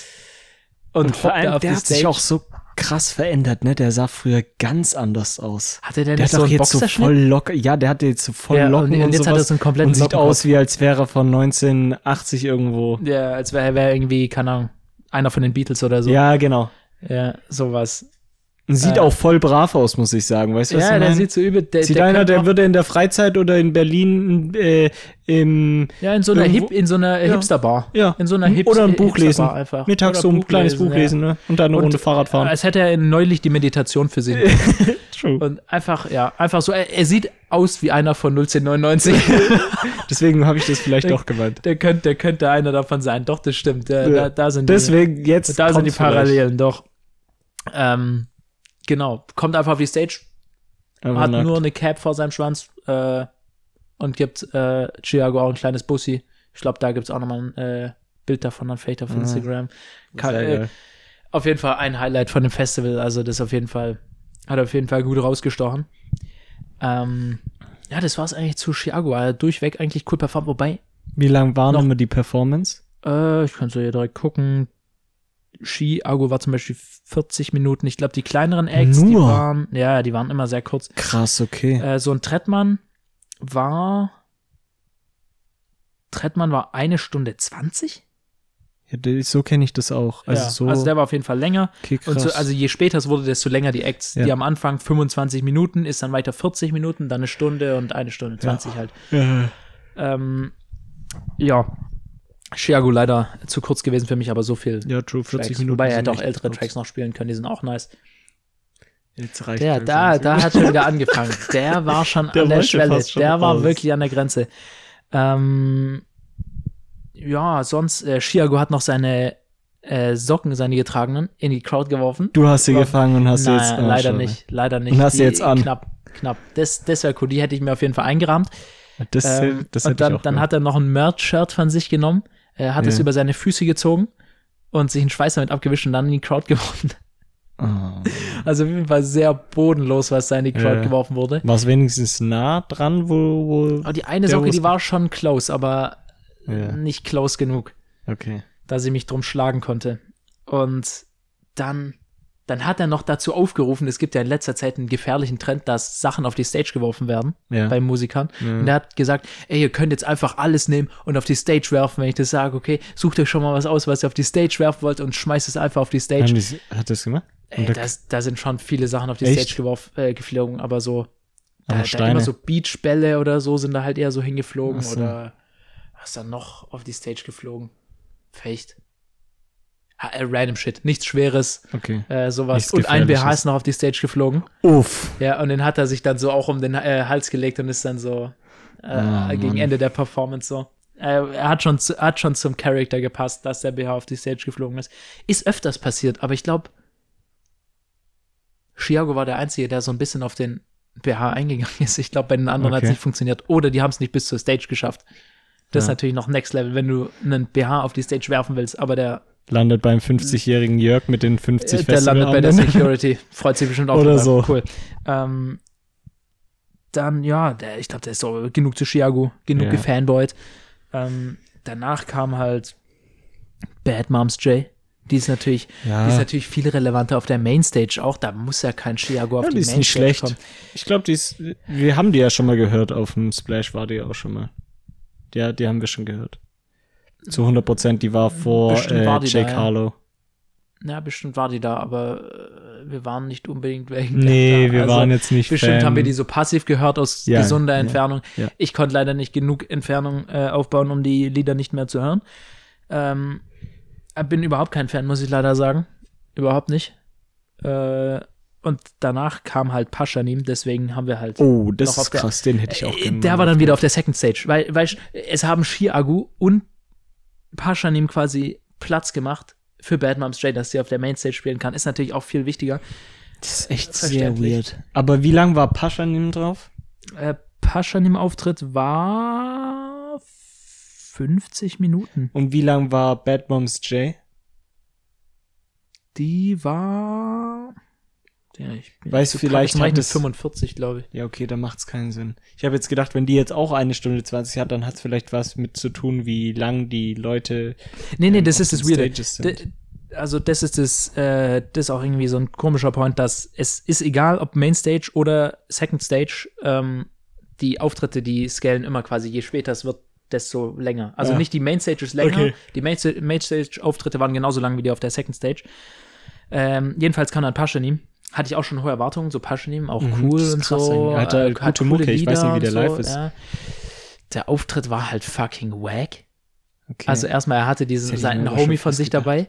Und, Und vor allem, auf der hat sich Stage. auch so krass verändert, ne? Der sah früher ganz anders aus. Hatte der Der nicht hat so doch einen jetzt so voll locker, ja, der hatte jetzt so voll Ja, Locken und- und, jetzt hat er sowas so einen kompletten und sieht aus, wie als wäre er von 1980 irgendwo. Ja, als wäre er irgendwie, keine Ahnung, einer von den Beatles oder so. Ja, genau. Ja, sowas. Und sieht Äh, auch voll brav aus, muss ich sagen. Weißt du, was Ja, ich der meine? sieht so übel. Der, Sieht der einer, der würde in der Freizeit oder in Berlin äh, im Ja, in so einer, irgendwo- Hip, in so einer Ja. Hipster-Bar. ja In so einer Hips oder ein Buch lesen. Einfach. Mittags Oder so ein Buch kleines lesen, Buch ja. lesen, ne? Und dann eine Und, Runde Fahrrad fahren. Als hätte er neulich die Meditation für sich. True. Und einfach, ja, einfach so, er, er sieht aus wie einer von 01099. Deswegen habe ich das vielleicht Der- doch gemeint. der, könnte, der könnte einer davon sein. Doch, das stimmt. Da, Ja. da, da sind die, Deswegen jetzt da sind die kommt's vielleicht. Parallelen, doch. Ähm, genau. Kommt einfach auf die Stage, Aber hat nackt. nur eine Cap vor seinem Schwanz äh, und gibt äh, Chiago auch ein kleines Bussi. Ich glaube, da gibt es auch nochmal ein äh, Bild davon dann vielleicht auf Ah. Instagram. Kann, äh, auf jeden Fall ein Highlight von dem Festival. Also das auf jeden Fall, hat auf jeden Fall gut rausgestochen. Ähm, ja, das war es eigentlich zu Chiago. Er hat durchweg eigentlich cool performt. Wobei, Wie lang war noch- nochmal die Performance? äh, ich kann so hier direkt gucken. Chiago war zum Beispiel 40 Minuten. Ich glaube, die kleineren Acts, die Nur? waren, ja, die waren immer sehr kurz. Krass, okay. Äh, so ein Trettmann war, Trettmann war eine Stunde 20? Ja, so kenne ich das auch. Also ja, so. also der war auf jeden Fall länger. okay, krass. Und so, also je später es wurde, desto länger die Acts. Ja. Die am Anfang 25 Minuten, ist dann weiter 40 Minuten, dann eine Stunde und eine Stunde 20 halt. Ähm, ja. Chiago leider zu kurz gewesen für mich, aber so viel. ja, true, 40 Tracks. Minuten. Wobei er hätte auch ältere kurz. Tracks noch spielen können, die sind auch nice. Jetzt reicht Der, da, da hat schon wieder angefangen. Der war schon Der an der Schwelle. Der war raus. wirklich an der Grenze. Ähm, ja, sonst, äh, Chiago hat noch seine äh, Socken, seine getragenen, in die Crowd geworfen. Du hast sie War- gefangen und hast sie jetzt. oh, leider schade. nicht. Leider nicht. Und hast sie jetzt an. Knapp, knapp. Das, das wäre cool. Die hätte ich mir auf jeden Fall eingerahmt. Das, Ähm, das und dann, dann hat er noch ein Merch-Shirt von sich genommen. Er hat es Ja. über seine Füße gezogen und sich einen Schweiß damit abgewischt und dann in die Crowd geworfen. Oh. Also auf jeden Fall sehr bodenlos, was da in die Crowd Ja. geworfen wurde. War es wenigstens nah dran, wo. wo Aber die eine Socke, die war schon close, aber Ja. nicht close genug, okay. da sie mich drum schlagen konnte. Und dann, dann hat er noch dazu aufgerufen, es gibt ja in letzter Zeit einen gefährlichen Trend, dass Sachen auf die Stage geworfen werden Ja. bei Musikern. Und er hat gesagt, ey, ihr könnt jetzt einfach alles nehmen und auf die Stage werfen, wenn ich das sage, okay, sucht euch schon mal was aus, was ihr auf die Stage werfen wollt und schmeißt es einfach auf die Stage. Die, hat das gemacht? Ey, Und da- sind schon viele Sachen auf die Echt? Stage geworfen, äh, geflogen, aber so, da, da immer so Beachbälle oder so sind da halt eher so hingeflogen so. oder was ist da noch auf die Stage geflogen? Fecht. Äh, random Shit, nichts Schweres, Okay. äh, sowas. Nichts und ein BH ist noch auf die Stage geflogen. Uff. Ja, und den hat er sich dann so auch um den äh, Hals gelegt und ist dann so äh, Oh, gegen. Ende der Performance so. Äh, er hat schon, zu, hat schon zum Charakter gepasst, dass der BH auf die Stage geflogen ist. Ist öfters passiert, aber ich glaube, Chiago war der Einzige, der so ein bisschen auf den BH eingegangen ist. Ich glaube, bei den anderen hat Okay. es nicht funktioniert. Oder die haben es nicht bis zur Stage geschafft. Das ist Ja. natürlich noch Next Level, wenn du einen BH auf die Stage werfen willst, aber der, Landet beim 50-jährigen Jörg mit den 50 äh, der landet bei der. Security. Freut sich bestimmt auch. Oder so. Cool. Ähm, dann, ja, der, ich glaube, der ist so genug zu Chiago, genug Ja. gefanboyt. Ähm, danach kam halt Bad Moms J. Die ist natürlich, Ja. die ist natürlich viel relevanter auf der Mainstage auch. Da muss ja kein Chiago auf Ja, die, die ist nicht Mainstage schlecht. kommen. Ich glaube, die ist, wir haben die ja schon mal gehört auf dem Splash, war die auch schon mal. Ja, die haben wir schon gehört. Zu 100 Prozent, die war vor äh, war die da, Jake ja. Harlow. Ja, bestimmt war die da, aber äh, wir waren nicht unbedingt wegen Nee, da. wir Also, waren jetzt nicht Bestimmt Fan. haben wir die so passiv gehört aus Ja, gesunder ja, Entfernung. ja. Ich konnte leider nicht genug Entfernung äh, aufbauen, um die Lieder nicht mehr zu hören. Ähm, äh, bin überhaupt kein Fan, muss ich leider sagen. Überhaupt nicht. Äh, und danach kam halt Paschanim, deswegen haben wir halt. Oh, das ist der- krass, den hätte ich auch Äh, gerne Der war dann wieder auf der Second Stage, weil, weil es haben Shiagu und Paschanim quasi Platz gemacht für Bad Moms J, dass sie auf der Mainstage spielen kann, ist natürlich auch viel wichtiger. Das ist echt sehr weird. Aber wie lang war Paschanim drauf? Äh, Paschanim-Auftritt war 50 Minuten. Und wie lang war Bad Moms J? Die war. Ja, ich bin Weißt du, vielleicht krass, hat es- 45, glaube ich. Ja, okay, dann macht's keinen Sinn. Ich habe jetzt gedacht, wenn die jetzt auch eine Stunde 20 hat, dann hat's vielleicht was mit zu tun, wie lang die Leute Nee, nee, ähm, das ist das Weirde. Also, das ist das, äh, das ist auch irgendwie so ein komischer Point, dass es ist egal, ob Mainstage oder Second Stage, ähm, die Auftritte, die scalen immer quasi, je später es wird, desto länger. Also Ja. nicht die Mainstage ist länger, Okay. die Mainsta- Mainstage-Auftritte waren genauso lang wie die auf der Second Stage. Ähm, jedenfalls kam dann Paschanim. Hatte ich auch schon hohe Erwartungen, so Paschanim, auch Mhm, cool und krass so. eigentlich. Er hatte äh, halt gute Mucke, ich weiß nicht, wie der live ist. Ja. Der Auftritt war halt fucking wack. Okay. Also erstmal, er hatte diesen seinen Homie von sich dabei,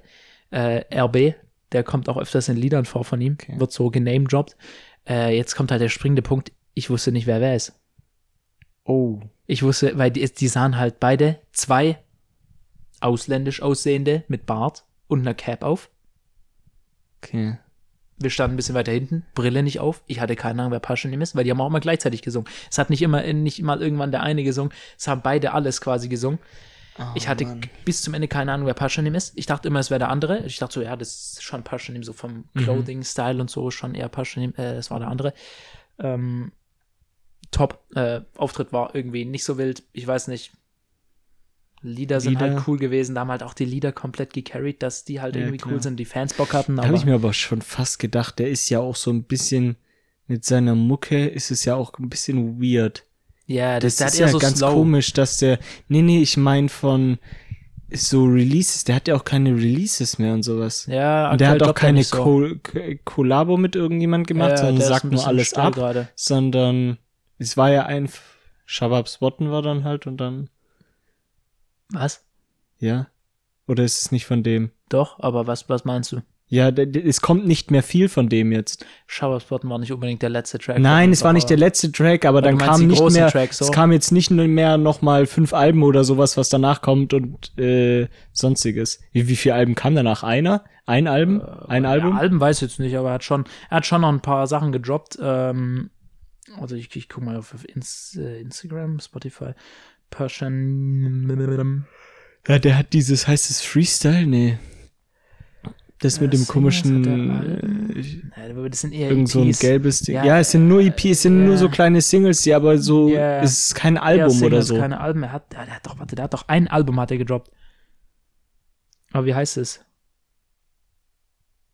äh, RB, der kommt auch öfters in Liedern vor von ihm, Okay. wird so genamedroppt. Äh, jetzt kommt halt der springende Punkt, ich wusste nicht, wer wer ist. oh. Ich wusste, weil die, die sahen halt beide zwei ausländisch aussehende mit Bart und einer Cap auf. Okay. Wir standen ein bisschen weiter hinten, Brille nicht auf. Ich hatte keine Ahnung, wer Paschanim ist, weil die haben auch immer gleichzeitig gesungen. Es hat nicht immer, nicht mal irgendwann der eine gesungen, es haben beide alles quasi gesungen. Oh, Ich hatte Mann. bis zum Ende keine Ahnung, wer Paschanim ist. Ich dachte immer, es wäre der andere. Ich dachte so, ja, das ist schon Paschanim, so vom Mhm. Clothing-Style und so, schon eher Paschanim. Äh, es war der andere. Ähm, top. Äh, Auftritt war irgendwie nicht so wild. Ich weiß nicht. Lieder sind Lieder. halt cool gewesen. Da haben halt auch die Lieder komplett gecarried, dass die halt Ja, irgendwie klar. cool sind, die Fans Bock hatten. Da habe ich mir aber schon fast gedacht, der ist ja auch so ein bisschen mit seiner Mucke ist es ja auch ein bisschen weird. ja, das, Das ist ja so ganz slow. komisch, dass der Nee, nee, ich meine von so Releases, der hat ja auch keine Releases mehr und sowas. Ja, und der hat auch keine so. Ko Ko Kollabo mit irgendjemand gemacht, Ja, sondern sagt nur alles ab, gerade. sondern es war ja ein Shabab Spotten war dann halt und dann Was? ja. Oder ist es nicht von dem? Doch, aber was, was meinst du? Ja, es kommt nicht mehr viel von dem jetzt. Showerspotten war nicht unbedingt der letzte Track. Nein, es war nicht der letzte Track, aber dann kam nicht mehr, Tracks, so? es kam jetzt nicht mehr noch mal fünf Alben oder sowas, was danach kommt und äh, sonstiges. Wie, wie viele Alben kam danach? Einer? Ein Album? Ein Album? Ja, Alben weiß ich jetzt nicht, aber er hat schon, er hat schon noch ein paar Sachen gedroppt. Ähm, also ich, ich guck mal auf, äh, Instagram, Spotify. Persian. Ja, der hat dieses, heißt es Freestyle? Nee. Das mit Äh, dem er komischen, äh, Ja, aber das sind eher irgend so ein EPs. gelbes Ding. Ja, Ja, es sind nur EPs, es sind nur ja. so kleine Singles, die aber so, Ja. es ist kein Album oder Singles, so. keine Alben. Er hat, der hat doch, warte, der hat doch ein Album hat er gedroppt. Aber wie heißt es?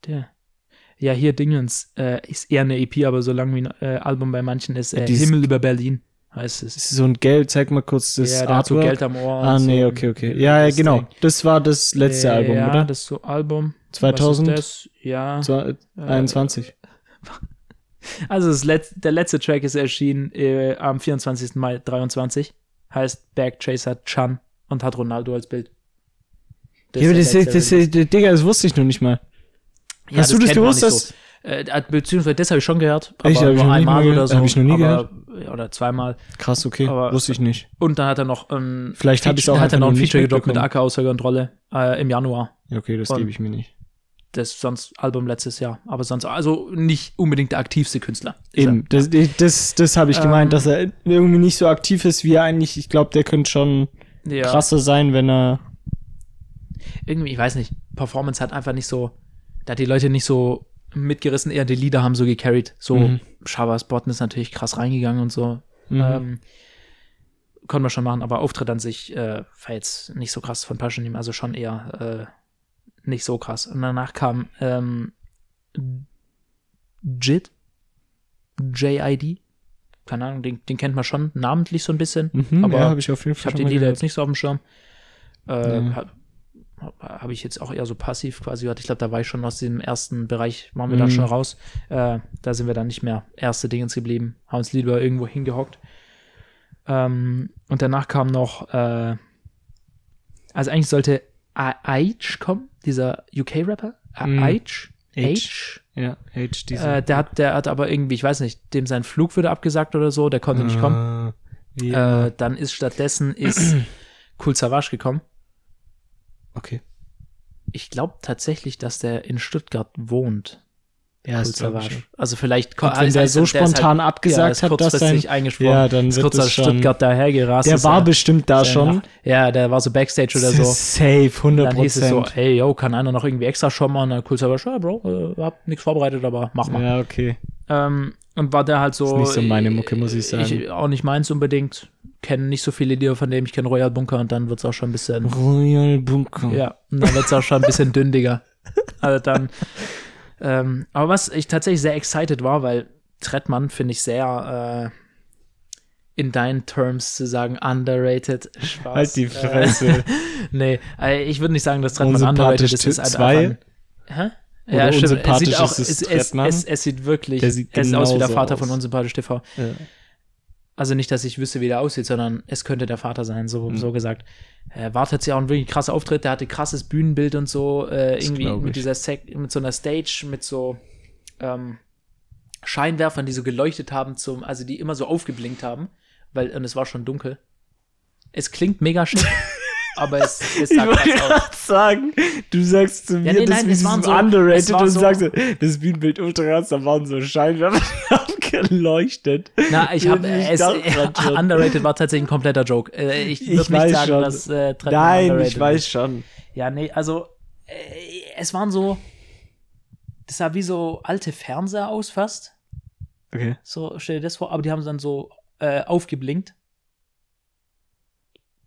Der. Ja, hier Dingens äh, ist eher eine EP, aber so lang wie ein äh, Album bei manchen ist. Äh, Himmel über Berlin heißt es. Das ist so ein Geld, zeig mal kurz das ja, hat so Artwork. Geld am Ohr. ah, nee, so. okay, okay. Ja, ja, Das genau. Das war das letzte Äh, Album, ja, oder? das ist so Album. 2000? Was ist das? Ja. Zwei- 21. Also das Letz der letzte Track ist erschienen äh, am 24. Mai 23. Heißt Bergchaser Chan und hat Ronaldo als Bild. Ja, aber das, das, das, das, Digga, das wusste ich noch nicht mal. Ja, Hast du das gewusst, dass- so. Äh, beziehungsweise das habe ich schon gehört, aber Echt? Hab ich nur einmal mal oder gehört. so. Hab ich noch nie aber, Oder zweimal. Krass, okay. Aber- wusste ich nicht. Und dann hat er noch ein Vielleicht hab ich's auch hat er noch ein Feature gedroppt mit. Acker außer Kontrolle äh, im Januar. Ja, okay, das gebe ich mir nicht. Das sonst Album letztes Jahr, aber sonst also nicht unbedingt der aktivste Künstler. Eben, das, das, das habe ich Ähm, gemeint, dass er irgendwie nicht so aktiv ist, wie er eigentlich. Ich glaube, der könnte schon er. Ja. krasser sein, wenn er. irgendwie, ich weiß nicht, Performance hat einfach nicht so, da hat die Leute nicht so mitgerissen, eher die Lieder haben so gecarried. So, Mhm. Shabazz Botten ist natürlich krass reingegangen und so. Mhm. Ähm, konnten wir schon machen, aber Auftritt an sich äh, war jetzt nicht so krass von Passion, also schon eher äh, nicht so krass. Und danach kam ähm, JID, J-I-D, keine Ahnung, den, den kennt man schon namentlich so ein bisschen. Mhm, aber ja, habe ich auf jeden Ich habe die Lieder jetzt nicht so auf dem Schirm. Äh, Ja. Habe hab ich jetzt auch eher so passiv quasi gehört. Ich glaube, da war ich schon aus dem ersten Bereich, waren wir Mhm. da schon raus. Äh, da sind wir dann nicht mehr erste Dingens geblieben, haben uns lieber irgendwo hingehockt. Ähm, und danach kam noch, äh, also eigentlich sollte Aich kommen, dieser UK-Rapper. A- Mhm. Aich. H. Aich. Ja, H, diese. Äh, der hat, der hat aber irgendwie, ich weiß nicht, dem sein Flug wurde abgesagt oder so, der konnte nicht kommen. Ah, ja. Äh, dann ist stattdessen ist Cool Savage gekommen. Okay. Ich glaube tatsächlich, dass der in Stuttgart wohnt. Ja, Cool Savage. Also vielleicht Und wenn also der heißt, so ist spontan halt, abgesagt ja, hat, dass kurzfristig sein. eingesprungen. Ja, dann ist wird kurz aus. Stuttgart dahergerast. Der war er- bestimmt da er schon. Ja, der war so Backstage oder so. Safe, 100 Dann hieß es so, hey, yo, kann einer noch irgendwie extra schon mal? Und dann Cool Savage, ja, Bro, äh, hab nichts vorbereitet, aber mach mal. Ja, okay. Ähm, und war der halt so. Ist nicht so meine Mucke, muss ich sagen. Ich, auch nicht meins unbedingt. Kenne nicht so viele Lieder von dem. Ich kenne Royal Bunker und dann wird's auch schon ein bisschen. Royal Bunker. Ja, und dann wird's auch schon ein bisschen dünn, Digga. Also dann. Ähm, aber was ich tatsächlich sehr excited war, weil Trettmann finde ich sehr äh, in deinen Terms zu sagen underrated. Spaß. Halt die Äh, Fresse. nee, äh, ich würde nicht sagen, dass Trettmann underrated ist. Es ist Tipp halt zwei? einfach ein, Hä? Oder Ja, stimmt. Es sieht auch, ist es es, es, es, sieht wirklich, sieht es sieht aus wie der Vater aus. von Unsympathisch TV. Ja. Also nicht, dass ich wüsste, wie der aussieht, sondern es könnte der Vater sein, so, Mhm. so gesagt. Äh, Wart hat ja auch einen wirklich krasser Auftritt, der hatte krasses Bühnenbild und so, äh, irgendwie mit dieser Sek mit so einer Stage, mit so ähm, Scheinwerfern, die so geleuchtet haben, zum, also die immer so aufgeblinkt haben, weil, und es war schon dunkel. Es klingt mega schick, aber es, es Ich sah wollte krass aus. gerade sagen, du sagst zu mir, nee, das nein, ist es waren so underrated und so- sagst, das Bühnenbild ultra krass, da waren so Scheinwerfer, die haben geleuchtet. Na, ich habe Ich es schon. underrated war tatsächlich ein kompletter Joke. Äh, ich Ich würde nicht sagen, schon. dass äh, Trettmann Nein, ich weiß ist. schon. Ja, nee, also äh, es waren so, das sah wie so alte Fernseher aus fast. Okay. So stell dir das vor, aber die haben dann so äh, aufgeblinkt.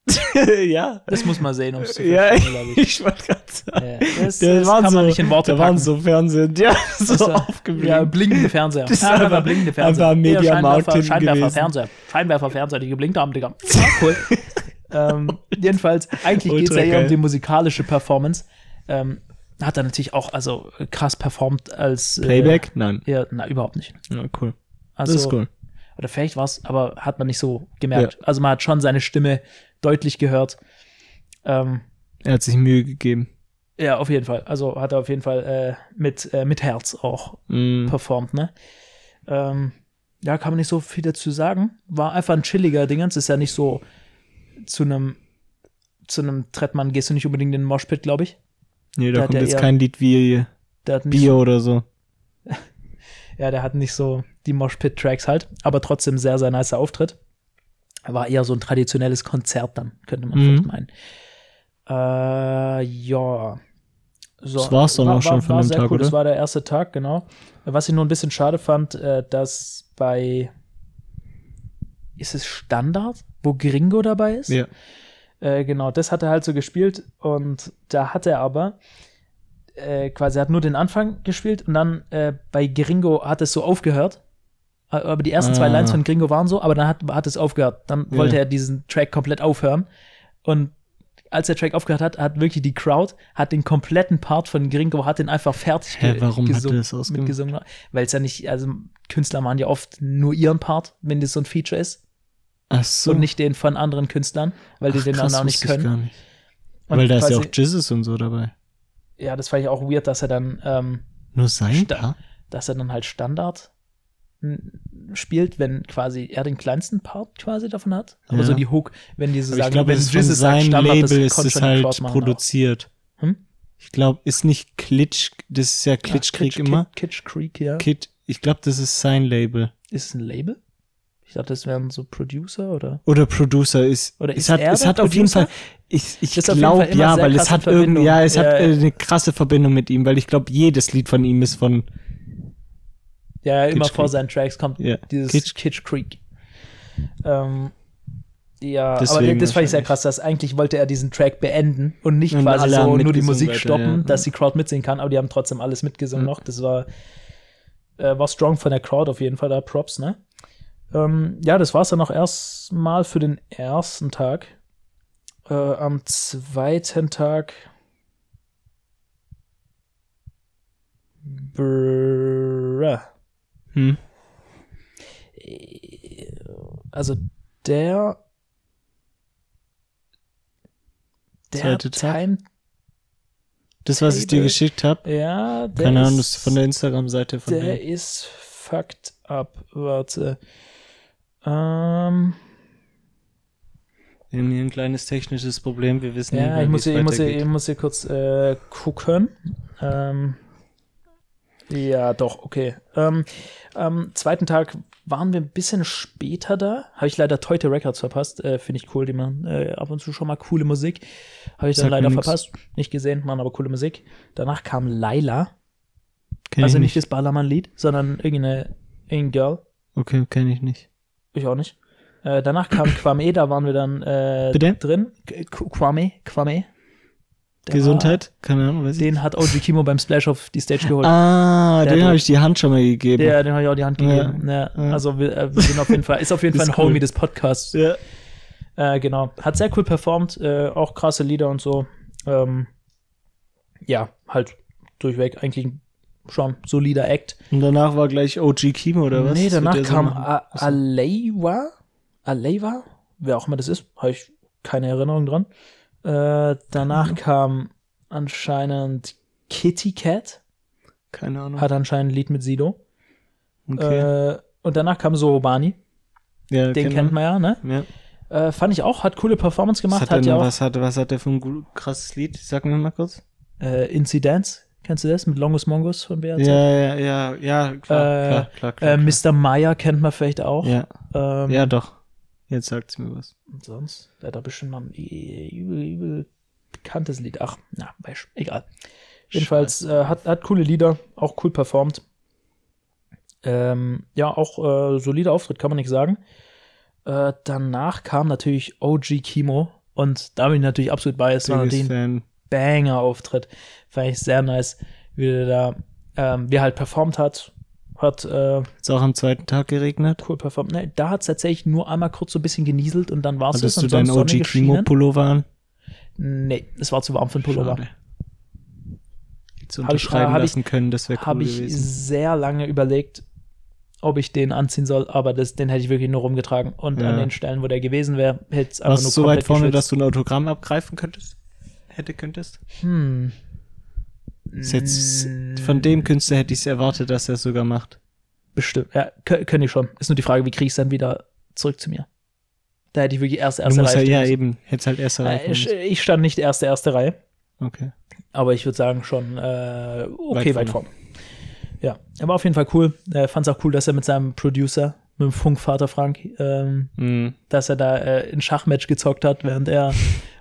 ja. Das muss man sehen, um es zu Ja, verstehen, glaube ich. ich wollte gerade sagen. Ja, das, Da das waren kann so, man nicht in Worte da waren packen. so Fernsehen, ja, so Das aufgeblinkt. Ja, blinkende Fernseher. Das ja, einfach- blinkende Fernseher. einfach am Ja, Mediamarkt Scheinwerfer, Scheinwerfer. Fernseher. Scheinwerfer Fernseher, die geblinkt haben, Digga. Ja, cool. ähm, jedenfalls, eigentlich geht es ja eher um die musikalische Performance. Ähm, hat er natürlich auch also krass performt als äh, Playback? Nein. Ja, na, überhaupt nicht. Ja, cool. Also, das ist cool. Oder vielleicht war es, aber hat man nicht so gemerkt. Also man hat schon seine Stimme deutlich gehört. Ähm, Er hat sich Mühe gegeben. ja, auf jeden Fall. Also hat er auf jeden Fall äh, mit, äh, mit Herz auch Mm. performt, ne? Ähm, ja, kann man nicht so viel dazu sagen. War einfach ein chilliger Dingens. Ist ja nicht so zu einem zu einem Trettmann gehst du nicht unbedingt in den Moshpit, glaube ich. Nee, Da hat kommt jetzt eher- kein Lied wie Der hat nicht Bio oder so. Ja, der hat nicht so die Moshpit-Tracks halt, aber trotzdem sehr, sehr nicer Auftritt. War eher so ein traditionelles Konzert dann, könnte man Mhm. vielleicht meinen. Äh, ja. So, Das war's dann auch schon von war dem Tag, cool. Das oder? war der erste Tag, genau. Was ich nur ein bisschen schade fand, äh, dass bei ist es Standard, wo Gringo dabei ist? Ja. Äh, genau, das hat er halt so gespielt und da hat er aber äh, quasi hat nur den Anfang gespielt und dann äh, bei Gringo hat es so aufgehört. Äh, Aber die ersten zwei Ah. Lines von Gringo waren so, aber dann hat, hat es aufgehört. Dann Ja. wollte er diesen Track komplett aufhören. Und als der Track aufgehört hat, hat wirklich die Crowd, hat den kompletten Part von Gringo, hat den einfach fertig Hä, warum hat gesungen, das ausgemacht? mitgesungen. Weil es ja nicht, also Künstler machen ja oft nur ihren Part, wenn das so ein Feature ist. Ach so. Und nicht den von anderen Künstlern, weil die Ach, den dann krass, auch nicht können. Gar nicht. Weil da ist ja auch Jizzes und so dabei. ja, das fand ich auch weird, dass er dann, ähm, Nur sein Sta- dass er dann halt Standard spielt, wenn quasi er den kleinsten Part quasi davon hat. Aber Ja. so die Hook, wenn diese ich sagen, glaube, wenn es Jesus sagt Standard, Label das ist es halt produziert. Hm? Ich glaube, ist nicht Klitsch, das ist ja Klitschkrieg Kitsch, immer. Kitsch Creek, ja. Kid, ich glaube, das ist sein Label. Ist es ein Label? Ich dachte, das wären so Producer oder? Oder Producer ist. Oder es ist hat, er es hat auf jeden? Fall. Ich, ich glaube ja, weil es hat irgendwie, ja, es hat Ja, äh, ja. eine krasse Verbindung mit ihm, weil ich glaube, jedes Lied von ihm ist von. Ja, immer Kitsch vor Creek. seinen Tracks kommt Ja, dieses Kitsch- Kitsch, Creek. Ähm, ja, aber Deswegen das fand ich sehr krass, dass eigentlich wollte er diesen Track beenden und nicht Und quasi so nur die Musik weiter, stoppen, ja. dass die Crowd mitsingen kann, aber die haben trotzdem alles mitgesungen Ja. noch. Das war, äh, war strong von der Crowd auf jeden Fall, da Props, ne? Ähm, ja, das war's dann auch erstmal für den ersten Tag. Äh, am zweiten Tag Bruh. Hm. Also der der Zweite? Time, Das, was ich dir geschickt habe. ja, der Keine ist, Ahnung, das ist von der Instagram-Seite von der der. ist fucked up. Warte. Ähm, Wir haben hier ein kleines technisches Problem. Wir wissen nicht ja, mehr, ich muss, hier, ich, muss hier, ich muss hier kurz äh, gucken. Ähm, ja, doch, okay. Ähm, am zweiten Tag waren wir ein bisschen später da. Habe ich leider Teute Records verpasst. Äh, Finde ich cool, die machen äh, ab und zu schon mal coole Musik. Habe ich dann leider verpasst. Nicht gesehen, machen aber coole Musik. Danach kam Laila. Kenn also ich nicht das Ballermann-Lied, sondern irgendeine, irgendein Girl. Okay, kenne ich nicht. Ich auch nicht. Äh, danach kam Kwame, da waren wir dann äh, Bitte? drin. K- Kwame, Kwame. Gesundheit? Keine Ahnung, weiß War, ich. den hat OG Kimo beim Splash auf die Stage geholt. Ah, Der den habe ich die Hand schon mal gegeben. Ja, den habe ich auch die Hand gegeben. Ja, ja. Also wir, äh, wir sind auf jeden Fall, ist auf jeden Fall ein cool. Homie des Podcasts. Ja. Äh, genau. Hat sehr cool performt, äh, auch krasse Lieder und so. Ähm, ja, halt durchweg eigentlich ein schon solider Act. Und danach war gleich OG Kimo oder was? Nee, danach so kam? A- Aleiwa. Aleiwa? Wer auch immer das ist, habe ich keine Erinnerung dran. Äh, danach kam anscheinend Kitty Cat, Keine Ahnung. hat anscheinend ein Lied mit Sido. okay. Äh, und danach kam Sorobani, ja, den kennt man ja, ne? Ja. Äh, fand ich auch, hat coole Performance Was gemacht, hat, hat, der ja auch was, hat, was hat der für ein krasses Lied? Sag mir mal kurz. äh, Incidents, kennst du das? Mit Longus Mongus von BRZ? Ja, ja, ja, ja, klar, Äh, klar, klar, klar, Äh, klar. Mr. Meyer kennt man vielleicht auch. Ja, Ähm, ja, doch. Jetzt sagt's mir was. Und sonst? Der hat da bestimmt noch ein übel, übel bekanntes Lied. Ach, na, weißt, egal. Jedenfalls äh, hat, hat coole Lieder, auch cool performt. Ähm, ja, auch äh, solider Auftritt, kann man nicht sagen. Äh, danach kam natürlich OG Kimo und da bin ich natürlich absolut bei. Es war ein. Banger-Auftritt. Fand ich sehr nice, wie der da, ähm, wie er halt performt hat. Hat äh, Hat's auch am zweiten Tag geregnet? cool performt. Ne, da hat es tatsächlich nur einmal kurz so ein bisschen genieselt und dann war es Hattest du deinen OG Kimo Pullover an? Nee, es war zu warm für den Pullover. Schade. Zu unterschreiben hab ich- lassen können, das wäre cool Habe ich gewesen. sehr lange überlegt, ob ich den anziehen soll, aber das, den hätte ich wirklich nur rumgetragen. Und Ja. an den Stellen, wo der gewesen wäre, hätte es einfach Warst nur du so weit vorne, dass geschützt. du ein Autogramm abgreifen könntest? Hätte könntest? Hm. Jetzt, Mm, von dem Künstler hätte ich es erwartet, dass er es sogar macht. Bestimmt. Ja, kö- könnte ich schon. Ist nur die Frage, wie kriege ich es dann wieder zurück zu mir? Da hätte ich wirklich erste, erste Reihe. ja stehen eben, hätte halt erst müssen. erreichen äh, ich, müssen. ich stand nicht erste, erste Reihe. Okay. Aber ich würde sagen schon äh, okay, Weit weit, vorne. Ja, er war auf jeden Fall cool. Er fand es auch cool, dass er mit seinem Producer, mit dem Funkvater Frank, ähm, Mhm. dass er da äh, ein Schachmatch gezockt hat, während er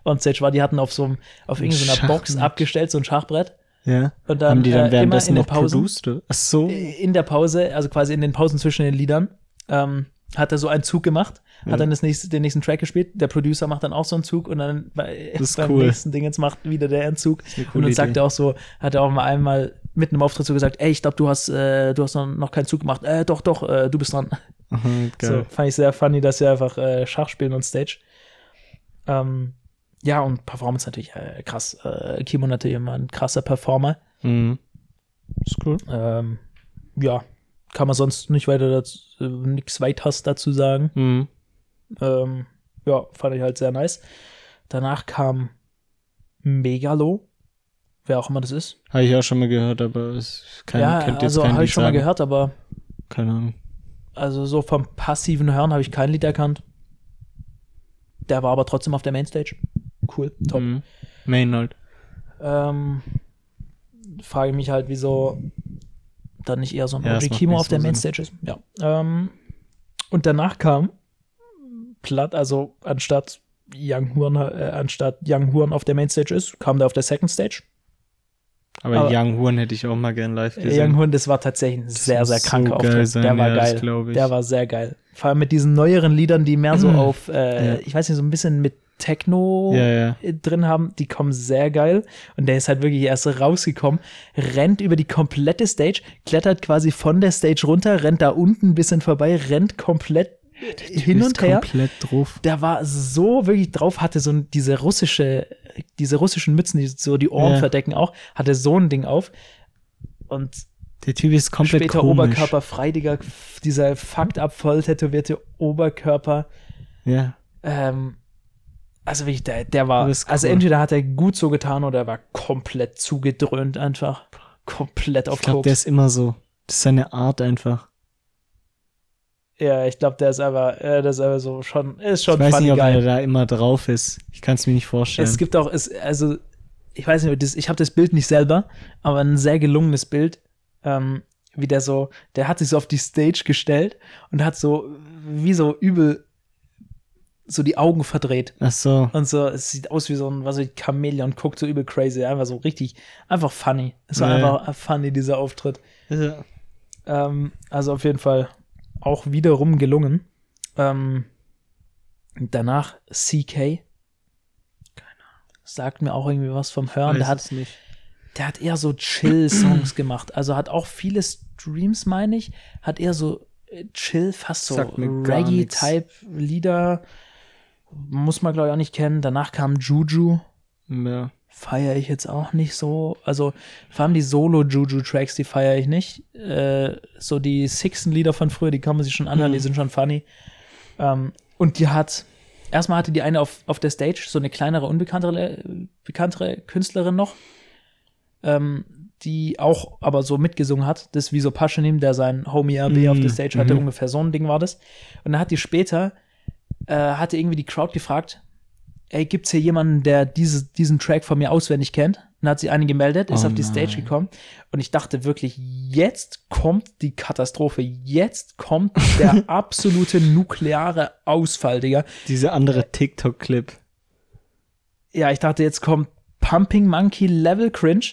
on stage war. Die hatten auf so einem, auf Ein irgendeiner Box abgestellt, so ein Schachbrett. Ja. Und dann, Haben die dann äh, währenddessen noch Pausen, produced? Ach so. in der Pause, also quasi in den Pausen zwischen den Liedern, ähm, hat er so einen Zug gemacht, Ja. hat dann das nächste, den nächsten Track gespielt. Der Producer macht dann auch so einen Zug und dann bei, beim cool. nächsten Ding jetzt macht wieder der einen Zug. Und dann sagt Idee. er auch so, hat er auch mal einmal mitten im Auftritt so gesagt, ey, ich glaube, du hast, äh, du hast noch, keinen Zug gemacht. Äh, doch, doch, äh, du bist dran. Aha, So, fand ich sehr funny, dass sie einfach äh, Schach spielen on Stage. Ähm, ja, und Performance natürlich äh, krass. Äh, Kimo natürlich immer ein krasser Performer. Mhm. Ist cool. Ähm, ja, kann man sonst nicht weiter dazu, äh, nichts weiters dazu sagen. Mhm. Ähm, ja, fand ich halt sehr nice. Danach kam Megalo, wer auch immer das ist. Habe ich auch schon mal gehört, aber es kein, ja, kennt jetzt also habe ich schon mal sagen. gehört, aber Keine Ahnung. also so vom passiven Hören habe ich kein Lied erkannt. Der war aber trotzdem auf der Mainstage. Cool, top. Mhm. Main halt. Ähm, frage ich mich halt, wieso dann nicht eher so ein Ja, Kimo auf der so Sinn. Mainstage ist. Ja. Ähm, und danach kam Platt, also anstatt Young Horn, äh, anstatt Young Horn auf der Mainstage ist, kam der auf der Second Stage. Aber, Aber- Young Horn hätte ich auch mal gern live Young gesehen. Horn, das war tatsächlich ein sehr, sehr kranker so Auftritt. sein, der war ja, geil. Der war sehr geil. Vor allem mit diesen neueren Liedern, die mehr so Mhm. auf, äh, Ja. ich weiß nicht, so ein bisschen mit Techno Ja, ja. drin haben, die kommen sehr geil. Und der ist halt wirklich erst rausgekommen, rennt über die komplette Stage, klettert quasi von der Stage runter, rennt da unten ein bisschen vorbei, rennt komplett hin und her. komplett drauf. Der war so wirklich drauf, hatte so diese russische, diese russischen Mützen, die so die Ohren verdecken auch, hatte so ein Ding auf. Und Der Typ ist komplett später komisch. Oberkörper frei, Digga, dieser fucked up voll tätowierte Oberkörper. Ja. Ähm, also wirklich, der, der war, ist also cool. entweder hat er gut so getan oder er war komplett zugedröhnt einfach. Komplett auf Ich glaube, der ist immer so. Das ist seine Art einfach. Ja, ich glaube, der ist aber, äh, der ist aber so schon, ist schon ich weiß nicht, ob geil. er da immer drauf ist. Ich kann es mir nicht vorstellen. Es gibt auch, es, also, ich weiß nicht, das, ich habe das Bild nicht selber, aber ein sehr gelungenes Bild, ähm, wie der so, der hat sich so auf die Stage gestellt und hat so, wie so übel, so die Augen verdreht. Ach so. Und so, es sieht aus wie so ein, was weiß ich, Chamäleon, guckt so übel crazy, einfach so richtig, einfach funny. Es war Ja, einfach funny, dieser Auftritt. Ja. Ähm, also auf jeden Fall auch wiederum gelungen. Ähm, danach CK. Sagt mir auch irgendwie was vom Hören. Der hat, der hat eher so Chill-Songs gemacht. Also hat auch viele Streams, meine ich. Hat eher so äh, Chill, fast so Reggae-Type-Lieder. Muss man, glaube ich, auch nicht kennen. Danach kam Juju. Ja. Feiere ich jetzt auch nicht so. Also vor allem die Solo-Juju-Tracks, die feiere ich nicht. Äh, so die Sixten-Lieder von früher, die kann man sich schon anhören, Mhm. die sind schon funny. Ähm, und die hat, erstmal hatte die eine auf, auf der Stage, so eine kleinere, unbekanntere bekanntere Künstlerin noch, ähm, die auch aber so mitgesungen hat. Das ist wie so Paschanim, der sein Homie RB auf der Mhm. Stage hatte, Mhm. ungefähr so ein Ding war das. Und dann hat die später, äh, hatte irgendwie die Crowd gefragt, ey, gibt's hier jemanden, der diese, diesen Track von mir auswendig kennt? Und dann hat sie einen gemeldet, ist Oh auf die Stage gekommen und ich dachte wirklich, jetzt kommt die Katastrophe, jetzt kommt der absolute nukleare Ausfall, Digga. Dieser andere TikTok-Clip. Ja, ich dachte, jetzt kommt Pumping Monkey Level Cringe.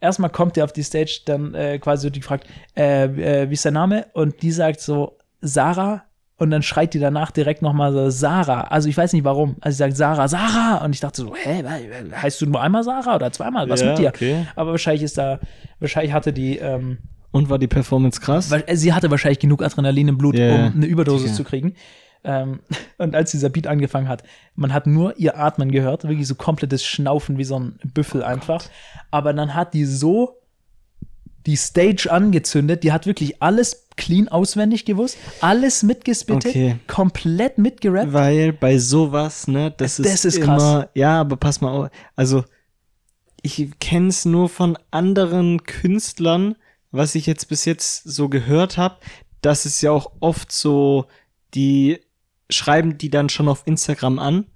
Erstmal kommt der auf die Stage, dann äh, quasi so die fragt, äh, äh, wie ist der Name? Und die sagt so, Sarah. Und dann schreit die danach direkt nochmal so, Sarah. Also ich weiß nicht warum. Also sie sagt Sarah, Sarah. Und ich dachte so, hä, heißt du nur einmal Sarah oder zweimal? Was Ja, mit dir? okay. Aber wahrscheinlich ist da, wahrscheinlich hatte die, ähm, Und war die Performance krass? weil, äh, sie hatte wahrscheinlich genug Adrenalin im Blut, ja. um eine Überdosis Sicher. zu kriegen. Ähm, und als dieser Beat angefangen hat, man hat nur ihr Atmen gehört, wirklich so komplettes Schnaufen wie so ein Büffel einfach. Aber dann hat die so die Stage angezündet, die hat wirklich alles clean auswendig gewusst, alles mitgespittet, Okay. komplett mitgerappt. Weil bei sowas, ne, das, Das ist, ist immer, ja, aber pass mal auf, also ich kenne es nur von anderen Künstlern, was ich jetzt bis jetzt so gehört habe, dass es ja auch oft so, die schreiben die dann schon auf Instagram an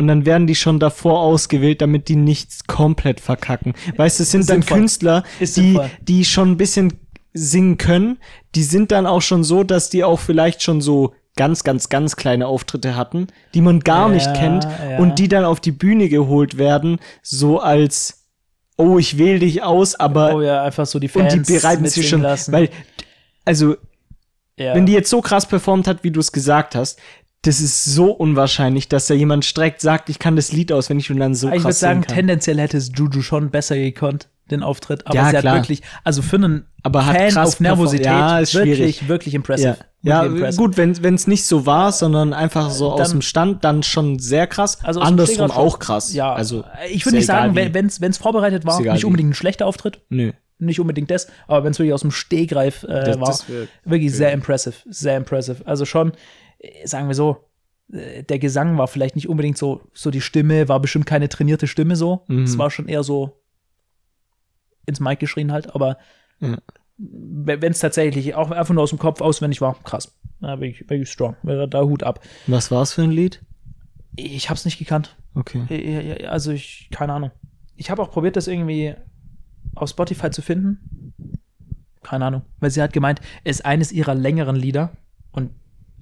und dann werden die schon davor ausgewählt, damit die nichts komplett verkacken. Weißt du, es sind dann. Künstler, Ist die, sinnvoll. die schon ein bisschen singen können, die sind dann auch schon so, dass die auch vielleicht schon so ganz, ganz, ganz kleine Auftritte hatten, die man gar Ja, nicht kennt ja. und die dann auf die Bühne geholt werden, so als, oh, ich wähle dich aus, aber oh ja, einfach so die und Fans die bereiten sich schon, lassen. weil, also, Ja. Wenn die jetzt so krass performt hat, wie du es gesagt hast, das ist so unwahrscheinlich, dass da jemand streckt sagt, ich kann das Lied auswendig und dann so ich würde sagen, tendenziell hätte es Juju schon besser gekonnt, den Auftritt. Aber Ja, sie klar. hat wirklich, also für einen Aber hat Fan krass auf Nervosität. Ja, ist schwierig. wirklich, wirklich impressive. Ja, Wirklich ja impressive. gut, wenn es nicht so war, sondern einfach so aus Dann- dem Stand, dann schon sehr krass. Also aus Andersrum auch krass. Ja, also ich würde nicht sagen, wenn es vorbereitet war, nicht unbedingt ein schlechter Auftritt, Nö. nicht unbedingt das, aber wenn es wirklich aus dem Stehgreif äh, Das- war, das wär- wirklich sehr impressive, sehr impressive. Also schon, äh, sagen wir so, äh, der Gesang war vielleicht nicht unbedingt so, so die Stimme, war bestimmt keine trainierte Stimme so. Mhm. Es war schon eher so ins Mic geschrien halt, aber Ja. wenn es tatsächlich auch einfach nur aus dem Kopf auswendig war, krass. Da bin ich, bin ich strong. Da da Hut ab. Was war's für ein Lied? Ich hab's nicht gekannt. Okay. Äh, Also ich, keine Ahnung. Ich habe auch probiert, das irgendwie auf Spotify zu finden. Keine Ahnung. Weil sie hat gemeint, es ist eines ihrer längeren Lieder. Und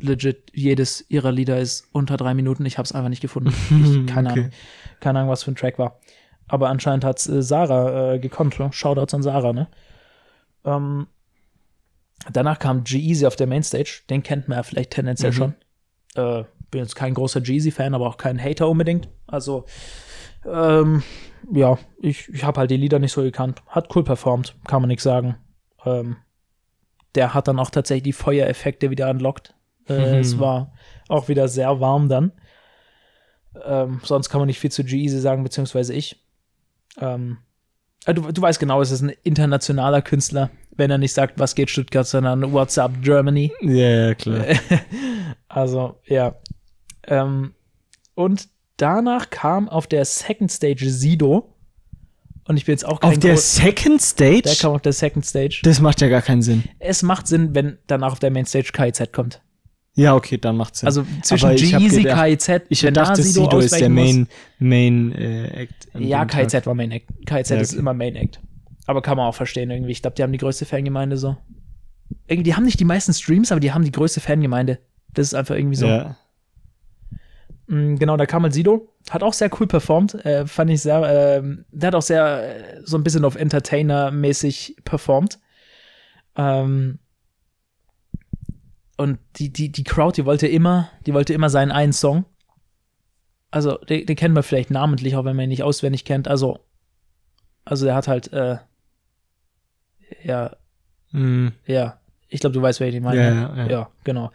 legit, jedes ihrer Lieder ist unter drei Minuten. Ich habe es einfach nicht gefunden. Ich, keine Okay. Ahnung. Keine Ahnung, was für ein Track war. Aber anscheinend hat's äh, Sarah äh, gekonnt. Ne? Shoutouts an Sarah, ne? Ähm, danach kam G-Eazy auf der Mainstage. Den kennt man ja vielleicht tendenziell Mhm. schon. Äh, bin jetzt kein großer Jeezy-Fan, aber auch kein Hater unbedingt. Also, ähm, ja, ich, ich habe halt die Lieder nicht so gekannt. Hat cool performt, kann man nichts sagen. Ähm, der hat dann auch tatsächlich die Feuereffekte wieder unlockt. Äh, Mhm. Es war auch wieder sehr warm dann. Ähm, sonst kann man nicht viel zu G-Eazy sagen, beziehungsweise ich. Ähm, äh, du, du weißt genau, es ist ein internationaler Künstler, wenn er nicht sagt, was geht Stuttgart, sondern What's up Germany. Ja, ja, klar. Also, ja. Ähm, und danach kam auf der Second Stage Sido. Und ich bin jetzt auch kein Auf der Gro- Second Stage? der kam auf der Second Stage. Das macht ja gar keinen Sinn. Es macht Sinn, wenn danach auf der Main Stage KIZ kommt. Ja, okay, dann macht's Sinn. Also zwischen gedacht- KIZ, ich dachte, Sido Sido ist der Main, Main äh, Act. Ja, Tag. KIZ war Main Act. KIZ Ja, ist okay. immer Main Act. Aber kann man auch verstehen irgendwie. Ich glaube, die haben die größte Fangemeinde so. Irgendwie, die haben nicht die meisten Streams, aber die haben die größte Fangemeinde. Das ist einfach irgendwie so. Ja. Mm, Genau, da kam halt Sido, hat auch sehr cool performt, äh, fand ich sehr, ähm, der hat auch sehr äh, so ein bisschen auf Entertainer-mäßig performt. Ähm, und die, die, die Crowd, die wollte immer, die wollte immer seinen einen Song. Also, den, den kennen wir vielleicht namentlich, auch wenn man ihn nicht auswendig kennt. Also, also der hat halt, äh, ja, Mhm. ja, ich glaube, du weißt, wer ich meine. Ja, ja, ja. ja genau.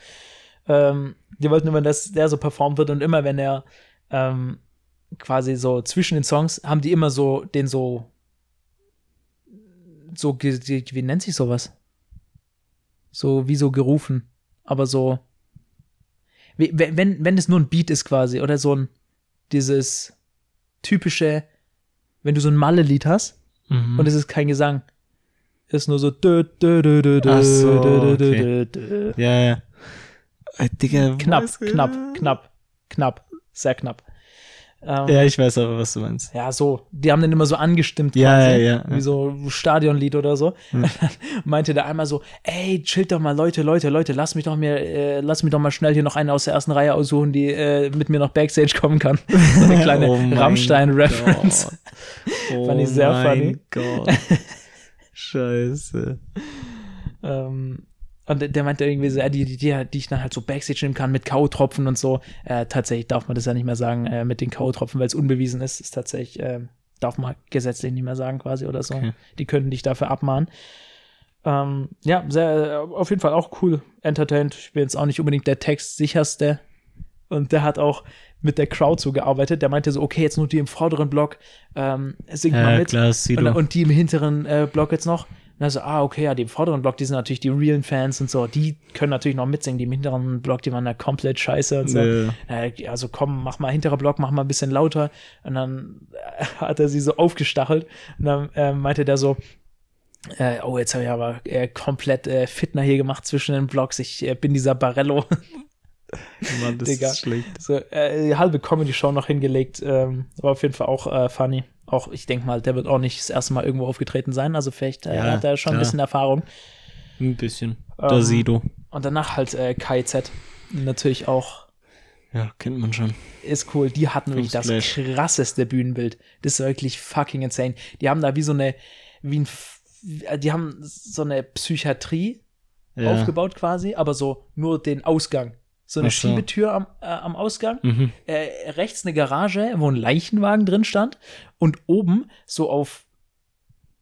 Ähm, die wollten immer, dass der so performt wird und immer, wenn er ähm, quasi so zwischen den Songs, haben die immer so den so, so, wie nennt sich sowas? So, wie so gerufen, aber so, wenn, wenn wenn es nur ein Beat ist quasi oder so ein, dieses typische, wenn du so ein Malle-Lied hast, Mhm. und es ist kein Gesang. Ist nur so. dö, dö, dö, dö, dö, Ach so, dö, dö, okay. dö, ja, ja. Äh, Digga, Knapp, knapp, knapp, knapp, sehr knapp. Ähm, Ja, ich weiß aber, was du meinst. ja, so. Die haben den immer so angestimmt Ja, quasi. ja, ja, Wie so Stadionlied oder so. Hm. Und dann meinte der einmal so, ey, chillt doch mal, Leute, Leute, Leute, lass mich doch mir, äh, lass mich doch mal schnell hier noch eine aus der ersten Reihe aussuchen, die äh, mit mir noch Backstage kommen kann. So eine kleine Oh Rammstein-Reference. Oh Fand ich sehr mein funny. Gott. Scheiße. Ähm, und der- meinte irgendwie so, ja, die, die, die, die ich dann halt so Backstage nehmen kann mit K.O.-Tropfen und so. Äh, tatsächlich darf man das ja nicht mehr sagen äh, mit den K.O.-Tropfen, weil es unbewiesen ist. Ist tatsächlich, äh, darf man gesetzlich nicht mehr sagen quasi oder so. Okay. Die könnten dich dafür abmahnen. Ähm, ja, sehr, auf jeden Fall auch cool entertained. Ich bin jetzt auch nicht unbedingt der textsicherste. Und der hat auch mit der Crowd so gearbeitet. Der meinte so, okay, jetzt nur die im vorderen Block, ähm, singt mal Ja, mit. klar. Und, und die im hinteren äh, Block jetzt noch. Also, ah, okay, ja, die im vorderen Block, die sind natürlich die realen Fans und so. Die können natürlich noch mitsingen. Die im hinteren Block, die waren da komplett scheiße und so. Äh, also komm, mach mal hinterer Block, mach mal ein bisschen lauter. Und dann äh, hat er sie so aufgestachelt. Und dann äh, meinte der so, äh, oh, jetzt habe ich aber äh, komplett äh, Fitner hier gemacht zwischen den Blocks. Ich äh, bin dieser Barello. Mann, das Digga. ist schlecht. so, äh, die halbe Comedy-Show noch hingelegt. Ähm, war auf jeden Fall auch äh, funny. Auch, ich denke mal, der wird auch nicht das erste Mal irgendwo aufgetreten sein. Also vielleicht äh, Ja, hat er schon ein klar. bisschen Erfahrung. Ein bisschen. Ähm, Der Sido. Und danach halt äh, KIZ. Natürlich auch Ja, kennt man schon. ist cool. Die hatten wirklich das Splash. krasseste Bühnenbild. Das ist wirklich fucking insane. Die haben da wie so eine, wie ein, die haben so eine Psychiatrie Ja. aufgebaut quasi, aber so nur den Ausgang. So eine so. Schiebetür am, äh, am Ausgang. Mhm. Äh, rechts eine Garage, wo ein Leichenwagen drin stand. Und oben so auf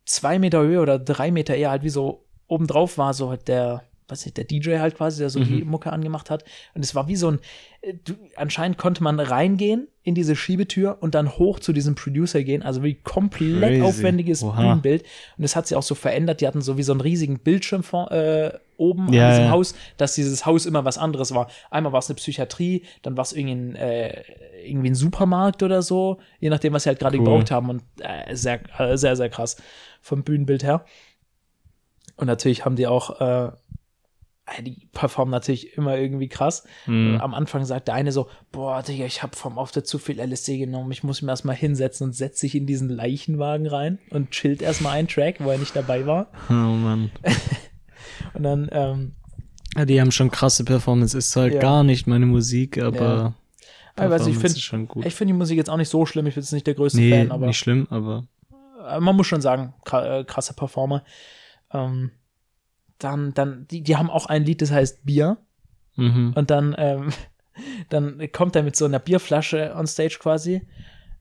zwei Meter Höhe oder drei Meter eher halt wie so obendrauf war so halt der, was ich, der DJ halt quasi, der so die Mucke angemacht hat. Und es war wie so ein, äh, du, anscheinend konnte man reingehen in diese Schiebetür und dann hoch zu diesem Producer gehen. Also wie komplett Crazy. aufwendiges Oha. Bühnenbild. Und das hat sich auch so verändert. Die hatten so wie so einen riesigen Bildschirm vor, äh, oben Ja, an diesem ja. Haus, dass dieses Haus immer was anderes war. Einmal war es eine Psychiatrie, dann war es irgendwie ein, äh, irgendwie ein Supermarkt oder so, je nachdem, was sie halt gerade Cool. gebaut haben. Und äh, sehr, äh, sehr, sehr krass vom Bühnenbild her. Und natürlich haben die auch, äh, die performen natürlich immer irgendwie krass. Mhm. Am Anfang sagt der eine so, boah, Digga, ich habe vom Auftritt zu viel LSD genommen, ich muss mir erstmal hinsetzen und setzt sich in diesen Leichenwagen rein und chillt erstmal einen Track, wo er nicht dabei war. Oh Mann. Und dann, ähm, Ja, die haben schon krasse Performance. Ist halt Ja. gar nicht meine Musik, aber Ja. ich, weiß, ich finde find die Musik jetzt auch nicht so schlimm, ich bin jetzt nicht der größte nee, Fan, aber nicht schlimm, aber man muss schon sagen, äh, krasser Performer. Ähm, dann, dann, die, die haben auch ein Lied, das heißt Bier. mhm. Und dann, ähm, dann kommt er mit so einer Bierflasche on stage quasi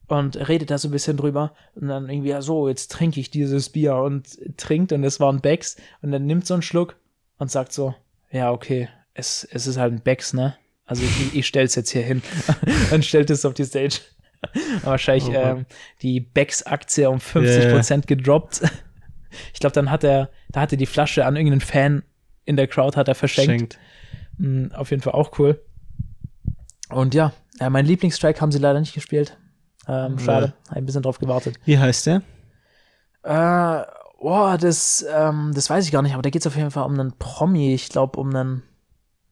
und redet da so ein bisschen drüber. Und dann irgendwie, ja, so, jetzt trinke ich dieses Bier und trinkt und es war ein Becks. Und dann nimmt so einen Schluck und sagt so, ja, okay, es, es ist halt ein Becks, ne? Also ich, ich stell's jetzt hier hin. und stellt es auf die Stage. Wahrscheinlich Oh ähm, die Becks-Aktie um 50% gedroppt. Ich glaube, dann hat er, da hatte die Flasche an irgendeinen Fan in der Crowd hat er verschenkt. Schenkt. Mm, auf jeden Fall auch cool. Und ja, äh, mein Lieblingstrack haben sie leider nicht gespielt. Ähm, schade, hab ein bisschen drauf gewartet. Wie heißt der? Äh, boah, das, ähm, das weiß ich gar nicht, aber da geht es auf jeden Fall um einen Promi, ich glaube um einen,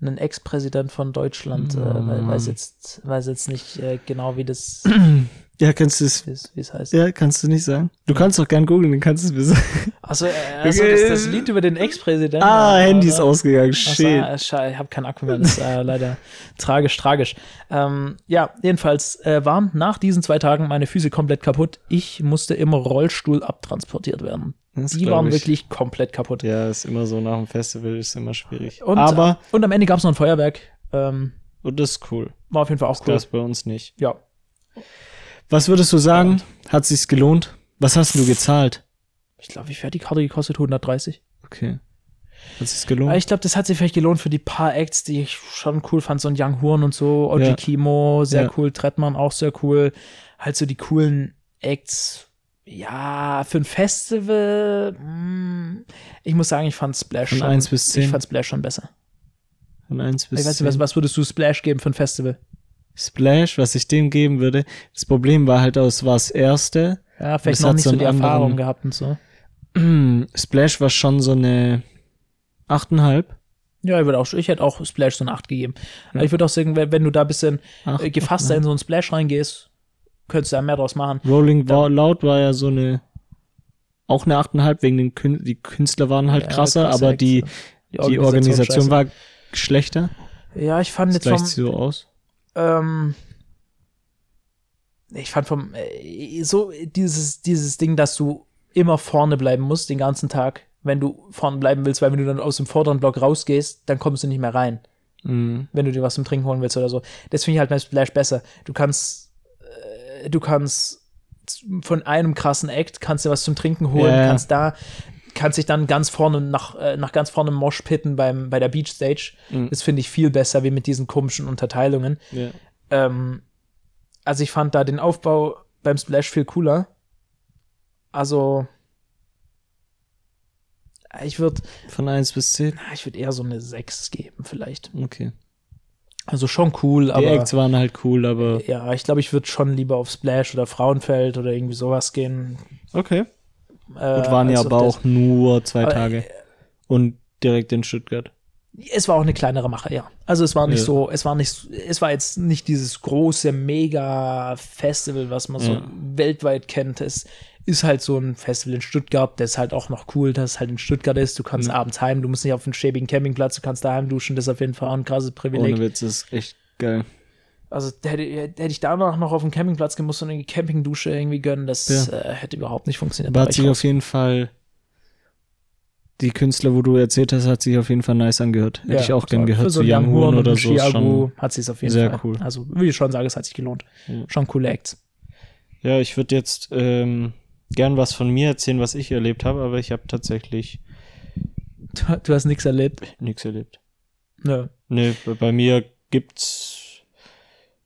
einen Ex-Präsident von Deutschland. Äh, weil- weiß jetzt, weiß jetzt nicht äh, genau, wie das Ja, kannst du es. wie es- heißt. Ja, kannst du nicht sagen. Du kannst doch gern googeln, dann kannst du es mir sagen. Achso, äh, also das, das Lied über den Ex-Präsidenten. Ah, äh, Handy ist oder? ausgegangen. Shit. äh, schade, ich habe keinen Akku mehr. Das ist äh, leider tragisch, tragisch. Ähm, ja, jedenfalls äh, waren nach diesen zwei Tagen meine Füße komplett kaputt. Ich musste im Rollstuhl abtransportiert werden. Das Die waren ich. wirklich komplett kaputt. Ja, ist immer so nach dem Festival, ist immer schwierig. Und, Aber, und am Ende gab es noch ein Feuerwerk. Ähm, und das ist cool. war auf jeden Fall auch cool. Das bei uns nicht. Ja. Was würdest du sagen? Hat sich's gelohnt? Was hast du gezahlt? Ich glaube, viel hat die Karte gekostet? 130. Okay. Hat sich's gelohnt? ich glaube, das hat sich vielleicht gelohnt für die paar Acts, die ich schon cool fand. So ein Young Horn und so, OG Ja. Kimo, sehr Ja. cool. Trettmann auch sehr cool. Halt so die coolen Acts. Ja, für ein Festival, mm, ich muss sagen, ich fand Splash Von schon, 1 bis 10? ich fand Splash schon besser. Von 1 bis Ich weiß 10. nicht, was, was würdest du Splash geben für ein Festival? Splash, was ich dem geben würde. Das Problem war halt, es war das erste. Ja, vielleicht noch nicht so so die Erfahrung gehabt und so. Splash war schon so eine 8,5. Ja, ich würde auch, ich hätte auch Splash so eine 8 gegeben. Aber Ja. ich würde auch sagen, wenn, wenn du da ein bisschen äh, gefasster in so einen Splash reingehst, könntest du da mehr draus machen. Rolling war, Loud war ja so eine, auch eine 8,5 wegen den Kün die Künstler waren halt Ja, krasser, krasse aber die, ja. die Organisation scheiße. war schlechter. Ja, ich fand Das jetzt vom, so aus. Ähm, ich fand vom, äh, so dieses, dieses Ding, dass du immer vorne bleiben musst den ganzen Tag, wenn du vorne bleiben willst, weil wenn du dann aus dem vorderen Block rausgehst, dann kommst du nicht mehr rein, Mhm. wenn du dir was zum Trinken holen willst oder so. Das finde ich halt bei Splash besser. Du kannst, äh, du kannst von einem krassen Act kannst dir was zum Trinken holen, ja. kannst da, kannst dich dann ganz vorne nach, äh, nach ganz vorne Mosh pitten beim, bei der Beach Stage. Mhm. Das finde ich viel besser, wie mit diesen komischen Unterteilungen. Ja. Ähm, also ich fand da den Aufbau beim Splash viel cooler. Also ich würde Von 1 bis 10. ich würde eher so eine 6 geben vielleicht. Okay. Also schon cool, Die aber Acts waren halt cool, aber ja, ich glaube, ich würde schon lieber auf Splash oder Frauenfeld oder irgendwie sowas gehen. okay. Äh, Gut, waren ja aber auch nur zwei Aber, Tage. Und direkt in Stuttgart. Es war auch eine kleinere Mache, ja. Also es war nicht Ja. so, es war nicht, es war jetzt nicht dieses große Mega-Festival, was man so Ja. weltweit kennt. Es ist halt so ein Festival in Stuttgart, das ist halt auch noch cool, dass es halt in Stuttgart ist. Du kannst Ja. abends heim, du musst nicht auf einen schäbigen Campingplatz, du kannst daheim duschen, das ist auf jeden Fall auch ein krasses Privileg. Ohne Witz, ist echt geil. Also hätte, hätte ich danach noch auf den Campingplatz gemusst und eine Campingdusche irgendwie gönnen, das Ja. äh, hätte überhaupt nicht funktioniert. Aber hat ich sich auf jeden Fall die Künstler, wo du erzählt hast, hat sich auf jeden Fall nice angehört. Hätte Ja, ich auch gern gehört. Für so Young Horn oder so. Chiago hat sich auf jeden sehr Fall. cool. Also würde ich schon sagen, es hat sich gelohnt. Ja. Schon coole Acts. ja, ich würde jetzt ähm, gern was von mir erzählen, was ich erlebt habe, aber ich habe tatsächlich Du, du hast nichts erlebt. nichts erlebt. Nö. Nee, bei- bei mir gibt's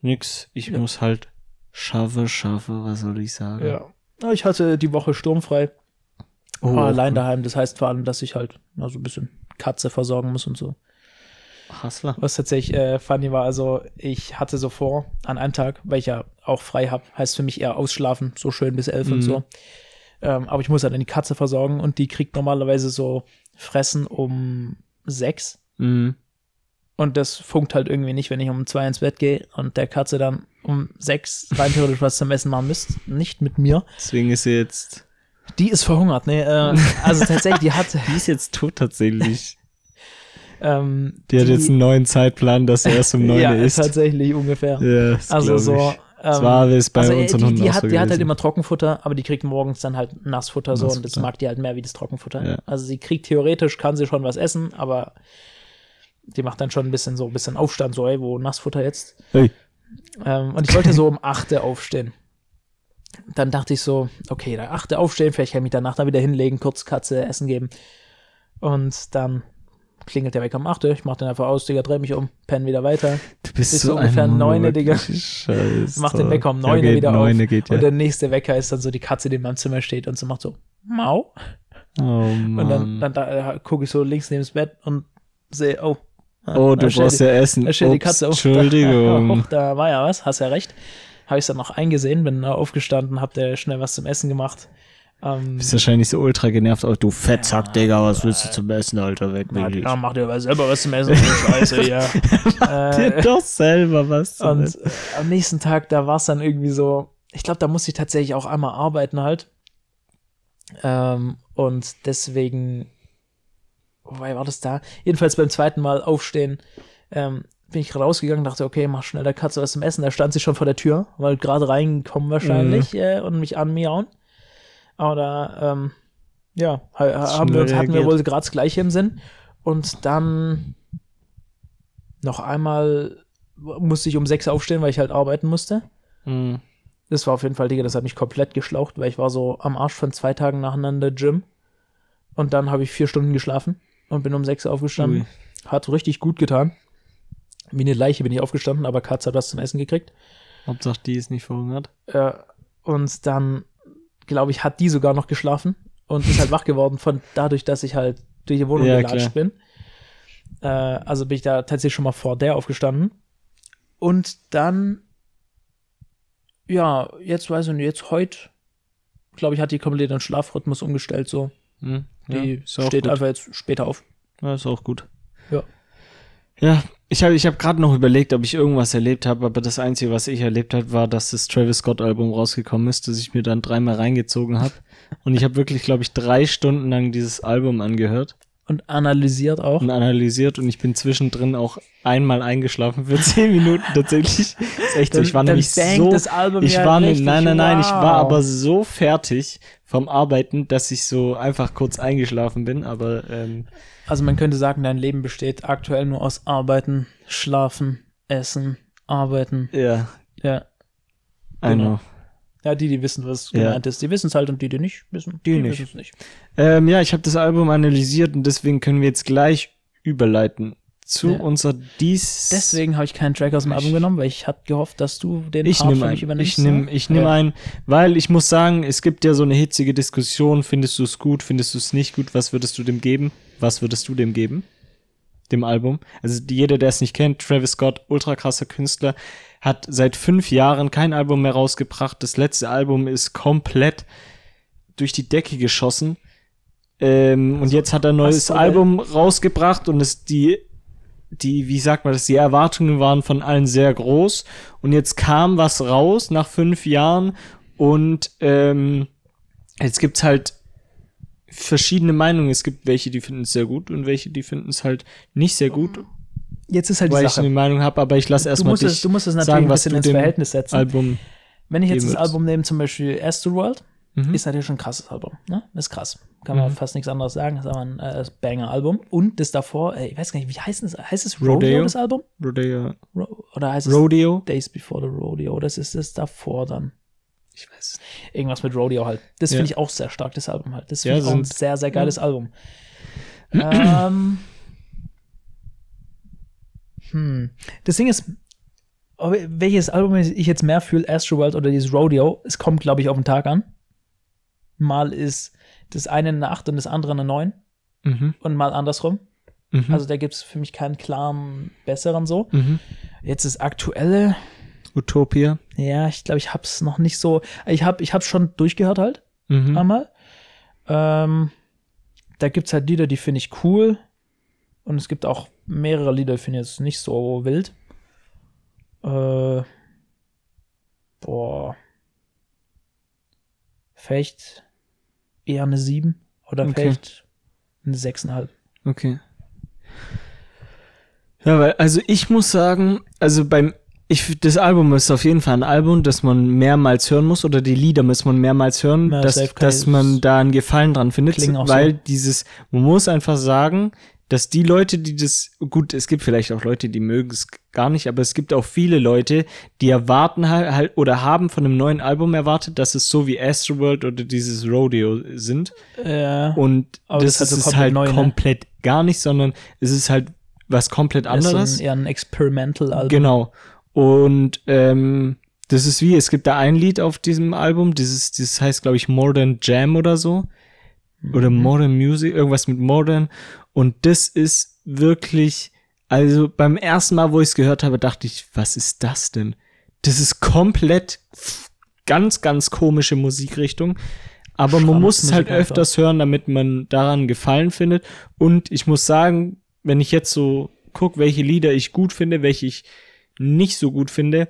nix. Ich Ja. muss halt schaffe, schaffe, was soll ich sagen? Ja. Ich hatte die Woche sturmfrei. Oh, war allein daheim. Das heißt vor allem, dass ich halt also ein bisschen Katze versorgen muss und so. Hustler. Was tatsächlich äh, funny war, also ich hatte so vor, an einem Tag, weil ich ja auch frei habe, heißt für mich eher ausschlafen, so schön bis elf und Mhm. so. Ähm, aber ich muss halt dann die Katze versorgen und die kriegt normalerweise so Fressen um sechs. Mhm. Und das funkt halt irgendwie nicht, wenn ich um zwei ins Bett gehe und der Katze dann um sechs rein theoretisch was zum Essen machen müsst. Nicht mit mir. Deswegen ist sie jetzt. Die ist verhungert, ne? Äh, also tatsächlich, die hat. Die ist jetzt tot tatsächlich. Ähm, Die hat jetzt einen neuen Zeitplan, dass er erst um neun ja, ist. tatsächlich ungefähr. Ja, also so. Ähm, Das war es bei also, äh, unseren die, Hunden die, hat, so die hat halt immer Trockenfutter, aber die kriegt morgens dann halt Nassfutter so und das Nassfutter. mag die halt mehr wie das Trockenfutter. Ja. Also sie kriegt theoretisch, kann sie schon was essen, aber die macht dann schon ein bisschen so ein bisschen Aufstand, so, ey, wo Nassfutter jetzt? Hey. Ähm, und ich wollte so um 8 Uhr aufstehen. Dann dachte ich so, okay, dann 8 Uhr aufstehen, vielleicht kann ich mich danach dann wieder hinlegen, kurz Katze Essen geben. Und dann klingelt der Wecker um 8 Uhr, ich mach den einfach aus, Digga, dreh mich um, penne wieder weiter. Du bist bis so ungefähr ein neune, Digga. Scheiße. Mach den Wecker um 9 Uhr geht, wieder auf. neune geht ja. Und der nächste Wecker ist dann so die Katze, die in meinem Zimmer steht und so macht so, Mau. oh Und dann, dann da, gucke ich so links neben das Bett und sehe, oh. Oh, du da brauchst ja Essen. Da steht die Ups, Katze auf. Entschuldigung. Da, da war ja was, hast ja recht. Habe ich dann noch eingesehen, bin da aufgestanden, hab der schnell was zum Essen gemacht. Ähm, bist wahrscheinlich so ultra genervt. Oh, du Fettsack, Digga, was willst du zum Essen, Alter? Weg mit dir. ja, mach dir aber selber was zum Essen, Scheiße, ja. Dir äh, doch selber was zu und essen. äh, am nächsten Tag, da war es dann irgendwie so, ich glaube, da musste ich tatsächlich auch einmal arbeiten halt. Ähm, und deswegen, wobei war das da? Jedenfalls beim zweiten Mal aufstehen, ähm, bin ich rausgegangen, dachte, okay, mach schnell der Katze was zum Essen. Da stand sie schon vor der Tür, weil gerade reingekommen wahrscheinlich äh, und mich anmiauen. Aber da, ähm, ja, ha- haben wir, hatten wir wohl gerade das Gleiche im Sinn. Und dann noch einmal musste ich um sechs aufstehen, weil ich halt arbeiten musste. Mhm. Das war auf jeden Fall, Digga, das hat mich komplett geschlaucht, weil ich war so am Arsch von zwei Tagen nacheinander Gym. Und dann habe ich vier Stunden geschlafen und bin um sechs aufgestanden. Ui. Hat richtig gut getan. Wie eine Leiche bin ich aufgestanden, aber Katz hat was zum Essen gekriegt. Hauptsache, die ist nicht verhungert. Äh, und dann, glaube ich, hat die sogar noch geschlafen und ist halt wach geworden von dadurch, dass ich halt durch die Wohnung Ja, gelatscht bin. Äh, also bin ich da tatsächlich schon mal vor der aufgestanden. Und dann, ja, jetzt weiß ich nicht, jetzt heute, glaube ich, hat die komplett den Schlafrhythmus umgestellt, so. Mhm. Ja, Die auch steht einfach jetzt später auf. Ja, ist auch gut. Ja. Ja, ich habe ich hab gerade noch überlegt, ob ich irgendwas erlebt habe, aber das Einzige, was ich erlebt habe, war, dass das Travis Scott-Album rausgekommen ist, das ich mir dann dreimal reingezogen habe. Und ich habe wirklich, glaube ich, drei Stunden lang dieses Album angehört Und analysiert auch. und analysiert und ich bin zwischendrin auch einmal eingeschlafen für zehn Minuten tatsächlich. ist echt so. Ich war Dann nämlich so. das Album Ich ja war, ne- richtig, nein, nein, nein, ich war wow. aber so fertig vom Arbeiten, dass ich so einfach kurz eingeschlafen bin, aber ähm, Also man könnte sagen, dein Leben besteht aktuell nur aus Arbeiten, Schlafen, Essen, Arbeiten. ja, Ja. I Genau. Ja, die, die wissen, was Ja. gemeint ist, die wissen es halt und die, die nicht wissen, Die nicht. wissen's nicht. Ähm, ja, ich habe das Album analysiert und deswegen können wir jetzt gleich überleiten zu Ja. unserer dies. Deswegen habe ich keinen Track aus dem Ich- Album genommen, weil ich hatte gehofft, dass du den ich Part nehme für mich übernimmst. ich nehme, ne? ich nehme Ja. ein, weil ich muss sagen, es gibt ja so eine hitzige Diskussion. Findest du es gut? Findest du es nicht gut? Was würdest du dem geben? Was würdest du dem geben? Dem Album? Also die- jeder, der es nicht kennt, Travis Scott, ultra krasser Künstler, hat seit fünf Jahren kein Album mehr rausgebracht. Das letzte Album ist komplett durch die Decke geschossen. Ähm, und jetzt hat er ein neues Album rausgebracht und es die die, wie sagt man das, die Erwartungen waren von allen sehr groß und jetzt kam was raus nach fünf Jahren und ähm, jetzt gibt's halt verschiedene Meinungen. Es gibt welche, die finden es sehr gut und welche, die finden es halt nicht sehr gut, Jetzt ist halt weil die ich eine Sache. Meinung habe, aber ich lasse erstmal musst, es, dich du musst es natürlich sagen, ein was bisschen du ins Verhältnis setzen. Album Wenn ich jetzt das. Album nehme, zum Beispiel Astroworld, Mhm. ist natürlich schon ein krasses Album. Ne? Ist krass. Kann man Mhm. fast nichts anderes sagen. Ist aber ein äh, Banger-Album. Und das davor, äh, ich weiß gar nicht, wie heißt es? Heißt es Rodeo, Rodeo. das Album? Rodeo. Ro oder heißt es Rodeo? Days Before the Rodeo? Das ist es davor dann. Ich weiß. Irgendwas mit Rodeo halt. Das Ja. finde ich auch sehr stark, das Album halt. Das Ja, finde ich auch ein sehr, sehr geiles Album. ähm, hm. Das Ding ist, welches Album ich jetzt mehr fühle, Astroworld oder dieses Rodeo, es kommt, glaube ich, auf den Tag an. Mal ist das eine eine 8 und das andere eine 9 Mhm. und mal andersrum. Mhm. Also da gibt es für mich keinen klaren besseren so. mhm. Jetzt das aktuelle, Utopia. ja, ich glaube, ich hab's noch nicht so, ich habe ich hab's schon durchgehört halt. Mhm. einmal. Ähm, da gibt es halt Lieder, die finde ich cool. Und es gibt auch mehrere Lieder, die finde ich jetzt nicht so wild. Äh, boah. Vielleicht eher eine 7 oder Okay. vielleicht eine 6,5. Okay. Ja, weil, also ich muss sagen, also beim, ich, das Album ist auf jeden Fall ein Album, das man mehrmals hören muss, oder die Lieder muss man mehrmals hören, Ja, dass, dass ich- man da einen Gefallen dran findet, weil so. dieses, man muss einfach sagen, dass die Leute, die das, gut, es gibt vielleicht auch Leute, die mögen es gar nicht, aber es gibt auch viele Leute, die erwarten halt, oder haben von einem neuen Album erwartet, dass es so wie Astroworld oder dieses Rodeo sind. Ja. Und das, das ist halt komplett halt neu, ne? komplett gar nicht, sondern es ist halt was komplett Das ist anderes. ein, eher ein Experimental-Album. Genau. Und ähm, das ist wie, es gibt da ein Lied auf diesem Album, dieses, dieses heißt, glaube ich, Modern Jam oder so. Oder Mhm. Modern Music, irgendwas mit Modern. Und das ist wirklich, also beim ersten Mal, wo ich es gehört habe, dachte ich, was ist das denn? Das ist komplett ganz, ganz komische Musikrichtung. Aber man muss es halt öfters hören, damit man daran Gefallen findet. Und ich muss sagen, wenn ich jetzt so gucke, welche Lieder ich gut finde, welche ich nicht so gut finde,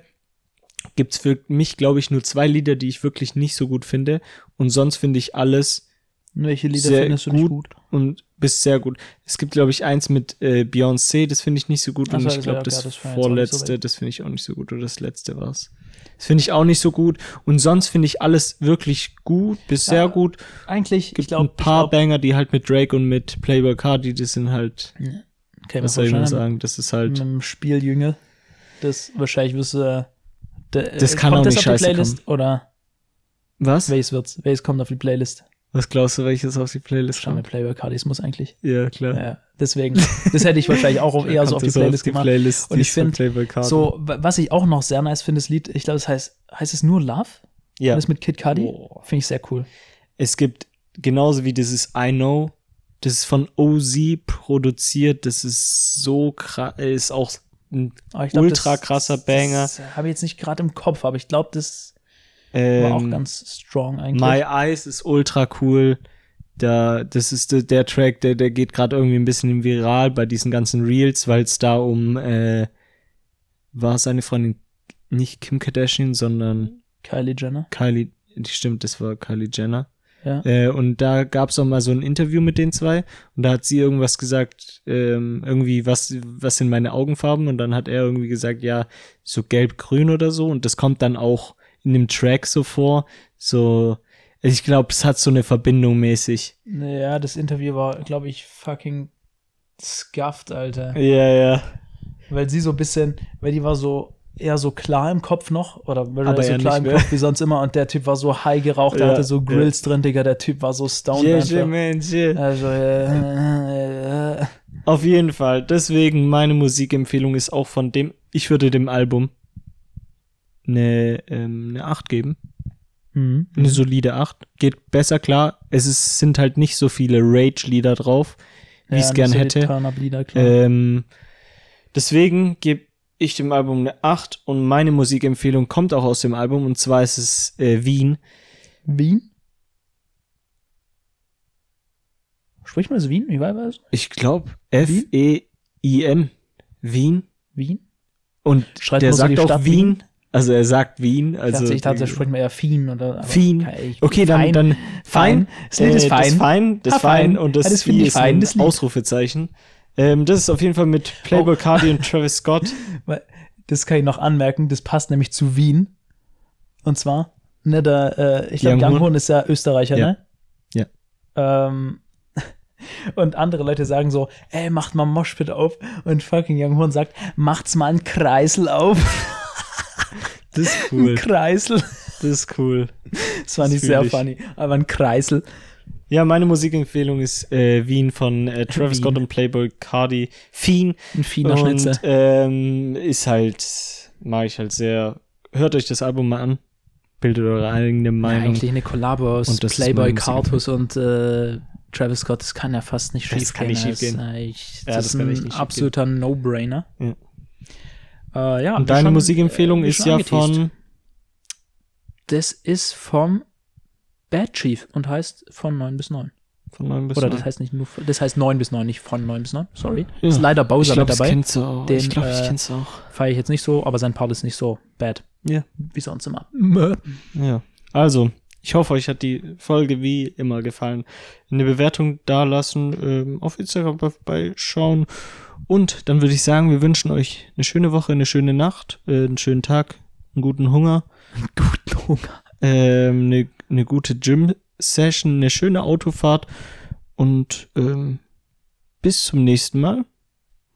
gibt's für mich, glaube ich, nur zwei Lieder, die ich wirklich nicht so gut finde. Und sonst finde ich alles Welche Lieder sehr findest du gut, gut? und bis sehr gut. Es gibt, glaube ich, eins mit äh, Beyoncé, das finde ich nicht so gut. Ach und ich glaube, ja, das okay, das nicht so vorletzte, das finde ich auch nicht so gut. Oder das letzte war's. Das finde ich auch nicht so gut. Und sonst finde ich alles wirklich gut, bis sehr Ja, gut. Eigentlich, ich Gibt glaube, ein paar Banger, die halt mit Drake und mit Playboy Cardi, die sind halt, okay, was soll ich mal sagen, das ist mit halt, einem Spieljüngel. Das wahrscheinlich wirst du. äh, Das kann kommt auch das nicht auf die scheiße Playlist Oder was? welches wird's? Welches kommt auf die Playlist? Was glaubst du, welches auf die Playlist Schau kommt? Muss eigentlich. Ja, klar. Ja, deswegen. Das hätte ich wahrscheinlich auch auf, eher so auf die Kommt das Playlist gemacht. Playlist, Und die ich ist von find, Playboy Cardi. So, wa- was ich auch noch sehr nice finde, das Lied, ich glaube, das heißt, heißt es nur Love? ja. Das mit Kid Cudi? Boah. Finde ich sehr cool. Es gibt genauso wie dieses I Know, das ist von OZ produziert, das ist so krass, ist auch ein ich glaub, ultra das- krasser Banger. Das habe ich jetzt nicht gerade im Kopf, aber ich glaube, das war auch Ähm, ganz strong eigentlich. My Eyes ist ultra cool. Da, das ist der, der Track, der, der geht gerade irgendwie ein bisschen viral bei diesen ganzen Reels, weil es da um äh, war seine Freundin nicht Kim Kardashian, sondern Kylie Jenner. Kylie, stimmt, das war Kylie Jenner. Ja. Äh, und da gab es auch mal so ein Interview mit den zwei und da hat sie irgendwas gesagt, ähm, irgendwie was, was sind meine Augenfarben und dann hat er irgendwie gesagt, ja, so gelb-grün oder so und das kommt dann auch in dem Track so vor, so, ich glaube, es hat so eine Verbindung mäßig. Ja, das Interview war, glaube ich, fucking scuffed, Alter. Ja, ja. Weil sie so ein bisschen, weil die war so eher so klar im Kopf noch, oder weil Aber so klar im mehr. Kopf wie sonst immer und der Typ war so high geraucht, der Ja, hatte so Grills drin, Digga, der Typ war so stoned Yeah, yeah, man, yeah. Also, äh, äh, Auf jeden Fall. Deswegen meine Musikempfehlung ist auch von dem, ich würde dem Album eine, ähm, eine 8 geben. mhm. Eine solide 8. Geht besser klar. Es ist, sind halt nicht so viele Rage-Lieder drauf, wie ich es Ja, gern so hätte. Ähm, deswegen gebe ich dem Album eine 8 und meine Musikempfehlung kommt auch aus dem Album und zwar ist es äh, Wien. Wien? Spricht man das Wien? Wie war das? Ich glaube F-E-I-N. Wien. Wien? Und Schreibt der so sagt auch Stadt Wien. Also er sagt Wien. Also, ich dachte, ich spricht man eher Fien oder. Fien. Okay, dann, fein. dann fein. Das Lied ist Äh, fein. Das fein, das Ah, fein und das, Ja, das finde ich ist fein, ein das. Ausrufezeichen. Ähm, das ist auf jeden Fall mit Playboy Oh. Cardi und Travis Scott. Das kann ich noch anmerken, das passt nämlich zu Wien. Und zwar Ne, der, äh, ich glaube, Young Young Horn. Horn ist ja Österreicher, Ja. ne? Ja. Ähm, und andere Leute sagen so, ey, macht mal Moshpit auf. Und fucking Young Horn sagt, macht's mal einen Kreisel auf. Das ist Ein Kreisel. Das ist cool. Das fand Das ich sehr ich. funny. Aber ein Kreisel. Ja, meine Musikempfehlung ist äh, Wien von äh, Travis. Scott und Playboy Cardi. Fiend. Ein Fiener Schnitzel. Und ähm, ist halt, mag ich halt sehr. Hört euch das Album mal an. Bildet eure eigene Ja, Meinung. eigentlich eine Kollabo aus das Playboy. Cartus und äh, Travis Scott. Das kann ja fast nicht Das schief kann gehen. nicht schiefgehen. Das, äh, ich- Ja, das das ist kann ein absoluter No-Brainer. Ja. Äh, ja, und deine schon, Musikempfehlung äh, ist ja angeteased. von. Das ist vom Bad Chief und heißt von 9 bis 9. Von 9 bis Oder 9. das heißt nicht nur, das heißt 9 bis 9, nicht von 9 bis 9. Sorry. Ja. Ist leider ich Bowser glaube, mit das dabei. kennst du auch. Den, ich glaube, ich äh, kenn's auch. Feiere ich jetzt nicht so, aber sein Part ist nicht so bad. Ja. Wie sonst immer. Ja. Also, ich hoffe, euch hat die Folge wie immer gefallen. Eine Bewertung dalassen, ähm, auf Instagram vorbeischauen. Und dann würde ich sagen, wir wünschen euch eine schöne Woche, eine schöne Nacht, äh, einen schönen Tag, einen guten Hunger, Guten Hunger. ähm, eine, eine gute Gym-Session, eine schöne Autofahrt und ähm, bis zum nächsten Mal.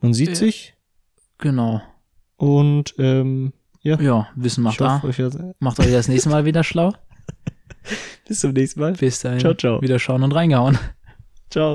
Man sieht Ja. sich Genau. und ähm, ja, Ja, Wissen macht da. euch Macht euch das nächste Mal wieder schlau. bis zum nächsten Mal. Bis dahin. Ciao, ciao. Wieder schauen und reingehauen. Ciao.